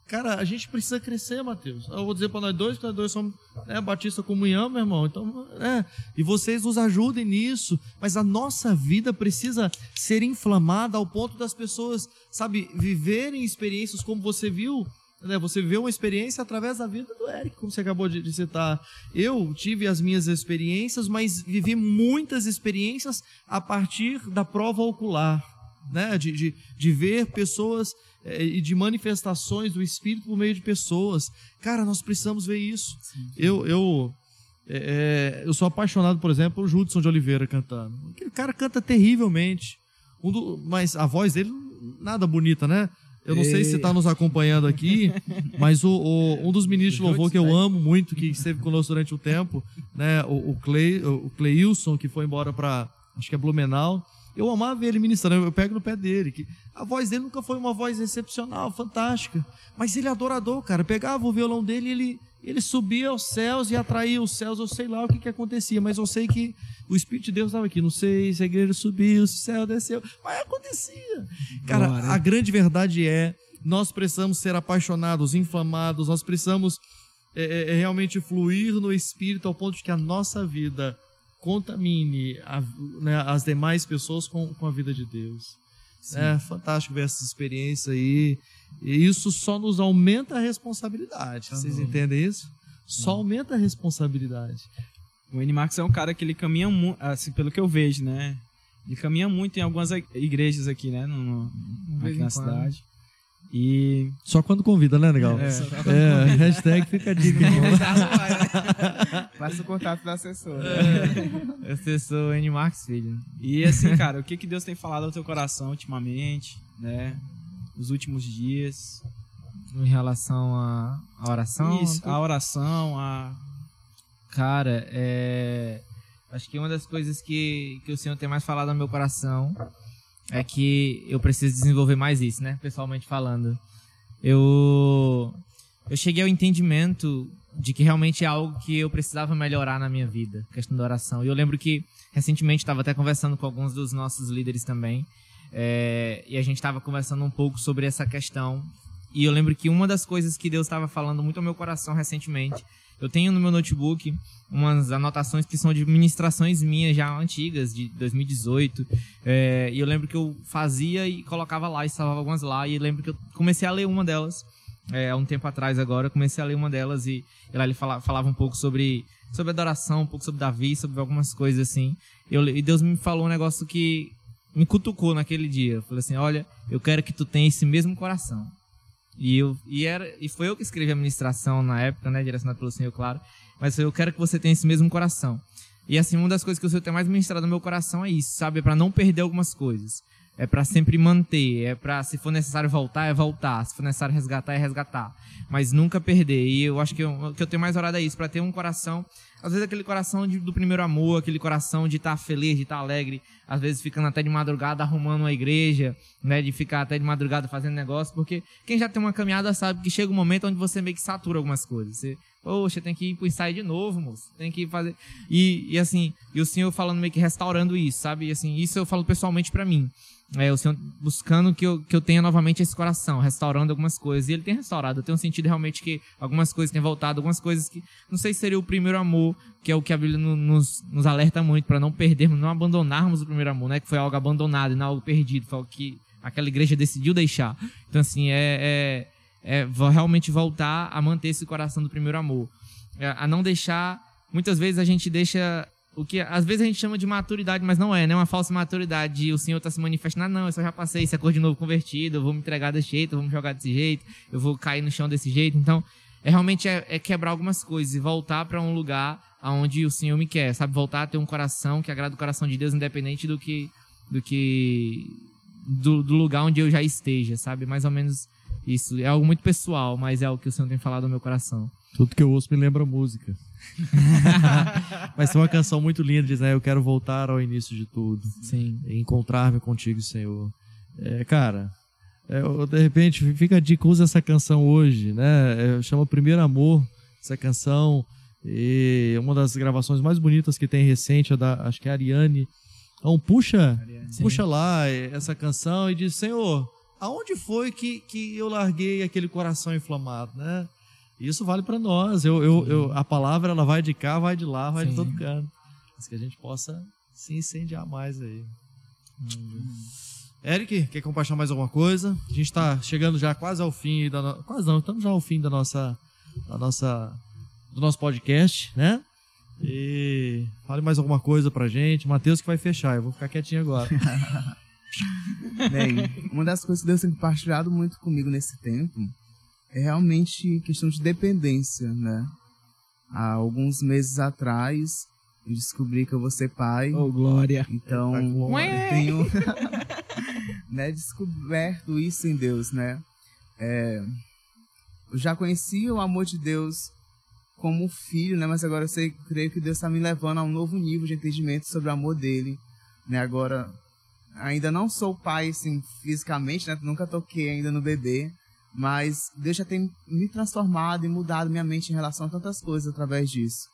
Cara, a gente precisa crescer, Mateus. Eu vou dizer para nós dois, nós dois somos né, Batista Comunhão, meu irmão. Então, é, e vocês nos ajudem nisso. Mas a nossa vida precisa ser inflamada ao ponto das pessoas, sabe, viverem experiências como você viu. Né, você viveu uma experiência através da vida do Eric, como você acabou de, citar. Eu tive as minhas experiências, mas vivi muitas experiências a partir da prova ocular. Né, de, de, de ver pessoas é, e de manifestações do Espírito por meio de pessoas. Cara, nós precisamos ver isso. Sim. Eu, eu, é, eu sou apaixonado, por exemplo, pelo Judson de Oliveira cantando. Aquele cara canta terrivelmente. Um do, mas a voz dele, nada bonita, né? Eu não sei se está nos acompanhando aqui, mas o, o, um dos ministros de louvor que eu amo muito, que esteve conosco durante o tempo, né, o, o, Clay, o Cleilson, que foi embora para, acho que é Blumenau, eu amava ele ministrando, eu pego no pé dele. Que a voz dele nunca foi uma voz excepcional, fantástica. Mas ele é adorador, cara. Pegava o violão dele e ele, ele subia aos céus e atraía os céus. Eu sei lá o que, que acontecia, mas eu sei que o Espírito de Deus estava aqui. Não sei se a igreja subiu, se o céu desceu. Mas acontecia. Cara, Bora. a grande verdade é: nós precisamos ser apaixonados, inflamados, nós precisamos é, é, é realmente fluir no Espírito ao ponto de que a nossa vida contamine a, né, as demais pessoas com, com a vida de Deus. Sim. É fantástico ver essa experiência aí. E isso só nos aumenta a responsabilidade. Uhum. Vocês entendem isso? Só uhum. aumenta a responsabilidade. O Animax é um cara que ele caminha muito, assim, pelo que eu vejo, né? Ele caminha muito em algumas igrejas aqui, né? No, no aqui na cidade. E. Só quando convida, né, legal? É, é hashtag fica a dica. Passa o contato da assessora. É. Assessor N-Marx Filho. E assim, cara, o que, que Deus tem falado ao teu coração ultimamente, né? Nos últimos dias. Em relação à oração? Isso, a oração, a. Cara, é. Acho que uma das coisas que, que o Senhor tem mais falado no meu coração é que eu preciso desenvolver mais isso, né? Pessoalmente falando. Eu, eu cheguei ao entendimento de que realmente é algo que eu precisava melhorar na minha vida, questão da oração. E eu lembro que recentemente estava até conversando com alguns dos nossos líderes também, é, e a gente estava conversando um pouco sobre essa questão. E eu lembro que uma das coisas que Deus estava falando muito ao meu coração recentemente eu tenho no meu notebook umas anotações que são de ministrações minhas já antigas, de 2018. É, e eu lembro que eu fazia e colocava lá e salvava algumas lá. E lembro que eu comecei a ler uma delas. É, há um tempo atrás agora, comecei a ler uma delas e, e lá ele falava, falava um pouco sobre, sobre adoração, um pouco sobre Davi, sobre algumas coisas assim. Eu, e Deus me falou um negócio que me cutucou naquele dia. Eu falei assim: olha, eu quero que tu tenha esse mesmo coração. E, eu, e, era, e foi eu que escrevi a ministração na época, né? Direcionado pelo Senhor, claro. Mas eu quero que você tenha esse mesmo coração. E assim, uma das coisas que o Senhor tem mais ministrado no meu coração é isso, sabe? É para não perder algumas coisas. É para sempre manter. É para, se for necessário voltar, é voltar. Se for necessário resgatar, é resgatar. Mas nunca perder. E eu acho que o que eu tenho mais orado é isso, para ter um coração às vezes aquele coração de, do primeiro amor, aquele coração de estar tá feliz, de estar tá alegre, às vezes ficando até de madrugada arrumando uma igreja, né, de ficar até de madrugada fazendo negócio, porque quem já tem uma caminhada sabe que chega um momento onde você meio que satura algumas coisas. Você, poxa, tem que ir pro ensaio de novo, moço, tem que fazer. E, e assim, e o senhor falando meio que restaurando isso, sabe? E assim, isso eu falo pessoalmente para mim. É, o Senhor buscando que eu, que eu tenha novamente esse coração, restaurando algumas coisas. E Ele tem restaurado. Eu tenho sentido realmente que algumas coisas têm voltado, algumas coisas que não sei se seria o primeiro amor, que é o que a Bíblia nos, nos alerta muito, para não perdermos, não abandonarmos o primeiro amor, né? Que foi algo abandonado e não algo perdido, foi algo que aquela igreja decidiu deixar. Então, assim, é, é, é realmente voltar a manter esse coração do primeiro amor. É, a não deixar. Muitas vezes a gente deixa o que às vezes a gente chama de maturidade, mas não é, né? Uma falsa maturidade. O Senhor está se manifestando, ah, não, eu só já passei, isso é cor de novo convertido, eu vou me entregar desse jeito, eu vou me jogar desse jeito, eu vou cair no chão desse jeito. Então, é realmente é, é quebrar algumas coisas e voltar para um lugar aonde o Senhor me quer, sabe? Voltar a ter um coração que agrada o coração de Deus, independente do que do que do, do lugar onde eu já esteja, sabe? Mais ou menos isso. É algo muito pessoal, mas é algo que o Senhor tem falado no meu coração. Tudo que eu ouço me lembra música. Vai ser uma canção muito linda, diz, né? Eu quero voltar ao início de tudo. Sim. Encontrar-me contigo, Senhor. É, cara, é, de repente, fica a dica, usa essa canção hoje, né? É, chama Primeiro Amor, essa canção. E uma das gravações mais bonitas que tem recente é da, acho que é a Ariane. Então, puxa, Ariane, puxa lá essa canção e diz, Senhor, aonde foi que, que eu larguei aquele coração inflamado, né? Isso vale para nós. Eu, eu, eu, a palavra ela vai de cá, vai de lá, vai Sim. de todo canto. Mas que a gente possa se incendiar mais aí. Hum. Eric, quer compartilhar mais alguma coisa? A gente está chegando já quase ao fim da no... quase não, estamos já ao fim da nossa da nossa do nosso podcast, né? E fale mais alguma coisa pra gente. Matheus que vai fechar, eu vou ficar quietinho agora. Bem, uma das coisas que Deus tem compartilhado muito comigo nesse tempo é realmente questão de dependência, né? Há alguns meses atrás, eu descobri que eu vou ser pai. Oh, glória! Então, eu tenho né, descoberto isso em Deus, né? É, eu já conhecia o amor de Deus como filho, né? Mas agora eu sei, creio que Deus está me levando a um novo nível de entendimento sobre o amor dele, né? Agora, ainda não sou pai, assim, fisicamente, né? Nunca toquei ainda no bebê, mas Deus já tem me transformado e mudado minha mente em relação a tantas coisas através disso,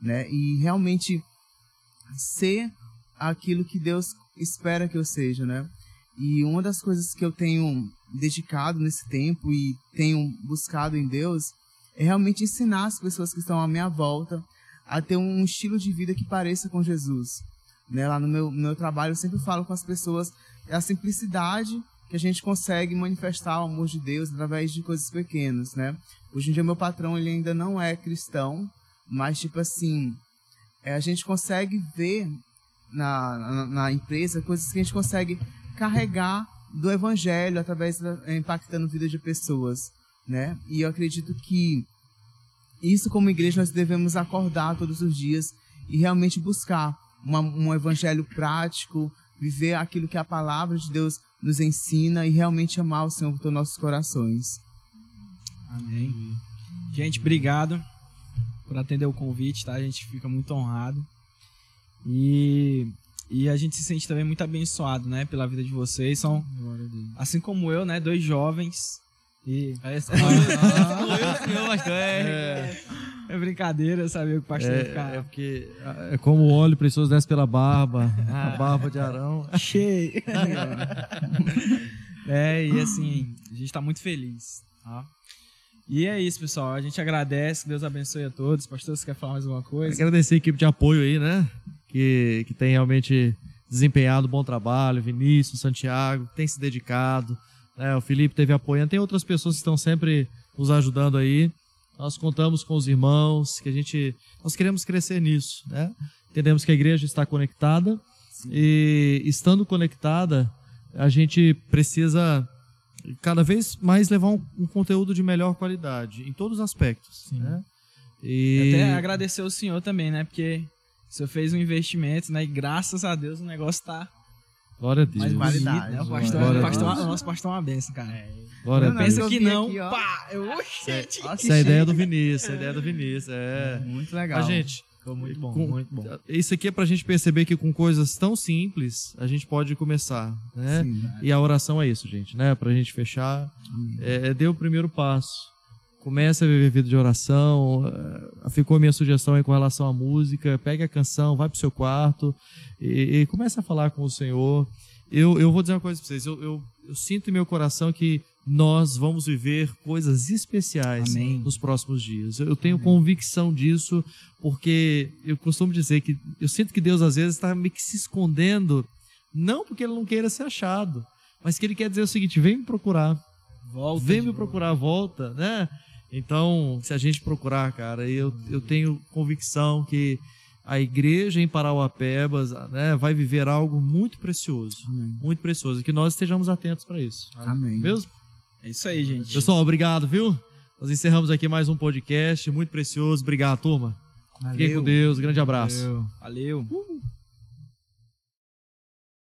né? E realmente ser aquilo que Deus espera que eu seja, né? E uma das coisas que eu tenho dedicado nesse tempo e tenho buscado em Deus é realmente ensinar as pessoas que estão à minha volta a ter um estilo de vida que pareça com Jesus. Né? Lá no meu, no meu trabalho eu sempre falo com as pessoas é a simplicidade que a gente consegue manifestar o amor de Deus através de coisas pequenas, né? Hoje em dia meu patrão ele ainda não é cristão, mas tipo assim, é, a gente consegue ver na, na, na, empresa coisas que a gente consegue carregar do evangelho através da, impactando a vida de pessoas né? E eu acredito que isso, como igreja, nós devemos acordar todos os dias e realmente buscar uma, um evangelho prático, viver aquilo que a palavra de Deus nos ensina e realmente amar o Senhor com nossos corações. Amém. Gente, obrigado por atender o convite, tá? A gente fica muito honrado. E, e a gente se sente também muito abençoado, né? Pela vida de vocês. São, assim como eu, né? Dois jovens e... É, é, é brincadeira saber o pastor é, ficar. É porque é como o óleo precioso desce pela barba, a barba de Arão. Cheio. é, e assim, a gente está muito feliz. Tá? E é isso, pessoal. A gente agradece, Deus abençoe a todos. Pastor, você quer falar mais alguma coisa? Agradecer a equipe de apoio aí, né? Que, que tem realmente desempenhado um bom trabalho. Vinícius, Santiago, tem se dedicado. É, o Felipe teve apoio. Tem outras pessoas que estão sempre nos ajudando aí. Nós contamos com os irmãos, que a gente. Nós queremos crescer nisso, né? Entendemos que a igreja está conectada. Sim. E estando conectada, a gente precisa cada vez mais levar um, um conteúdo de melhor qualidade, em todos os aspectos. Sim. Né? E... Até agradecer o senhor também, né? Porque o senhor fez um investimento, né? E graças a Deus o negócio está Glória a Deus. Mais qualidade. Né? O, pastor, Glória o, pastor, o nosso pastor é uma benção, cara. É. Glória a Deus. Pensa que não, aqui, pá, eu, oxente, Essa é a ideia do Vinícius, a ideia do Vinícius, é. Muito legal. A gente, Ficou muito bom, com, muito bom. Isso aqui é pra gente perceber que com coisas tão simples a gente pode começar, né? Sim, e a oração é isso, gente, né? Pra gente fechar, hum. é, é dê o primeiro passo. Comece a viver vida de oração. É, ficou a minha sugestão aí com relação à música. Pegue a canção, vai pro seu quarto e, e comece a falar com o Senhor eu, eu vou dizer uma coisa para vocês. Eu, eu, eu, sinto em meu coração que nós vamos viver coisas especiais Amém. nos próximos dias. Eu, tenho Amém. convicção disso, porque eu costumo dizer que eu sinto que Deus às vezes está meio que se escondendo, não porque Ele não queira ser achado, mas que Ele quer dizer o seguinte: vem me procurar. Volta vem me procurar, volta, né? Então, se a gente procurar, cara, eu, eu tenho convicção que a igreja em Parauapebas né, vai viver algo muito precioso. Amém. Muito precioso. Que nós estejamos atentos para isso. Amém. Mesmo? É isso aí, gente. Pessoal, obrigado, viu? Nós encerramos aqui mais um podcast muito precioso. Obrigado, turma. Valeu. Fiquem com Deus. Grande abraço. Valeu. Valeu.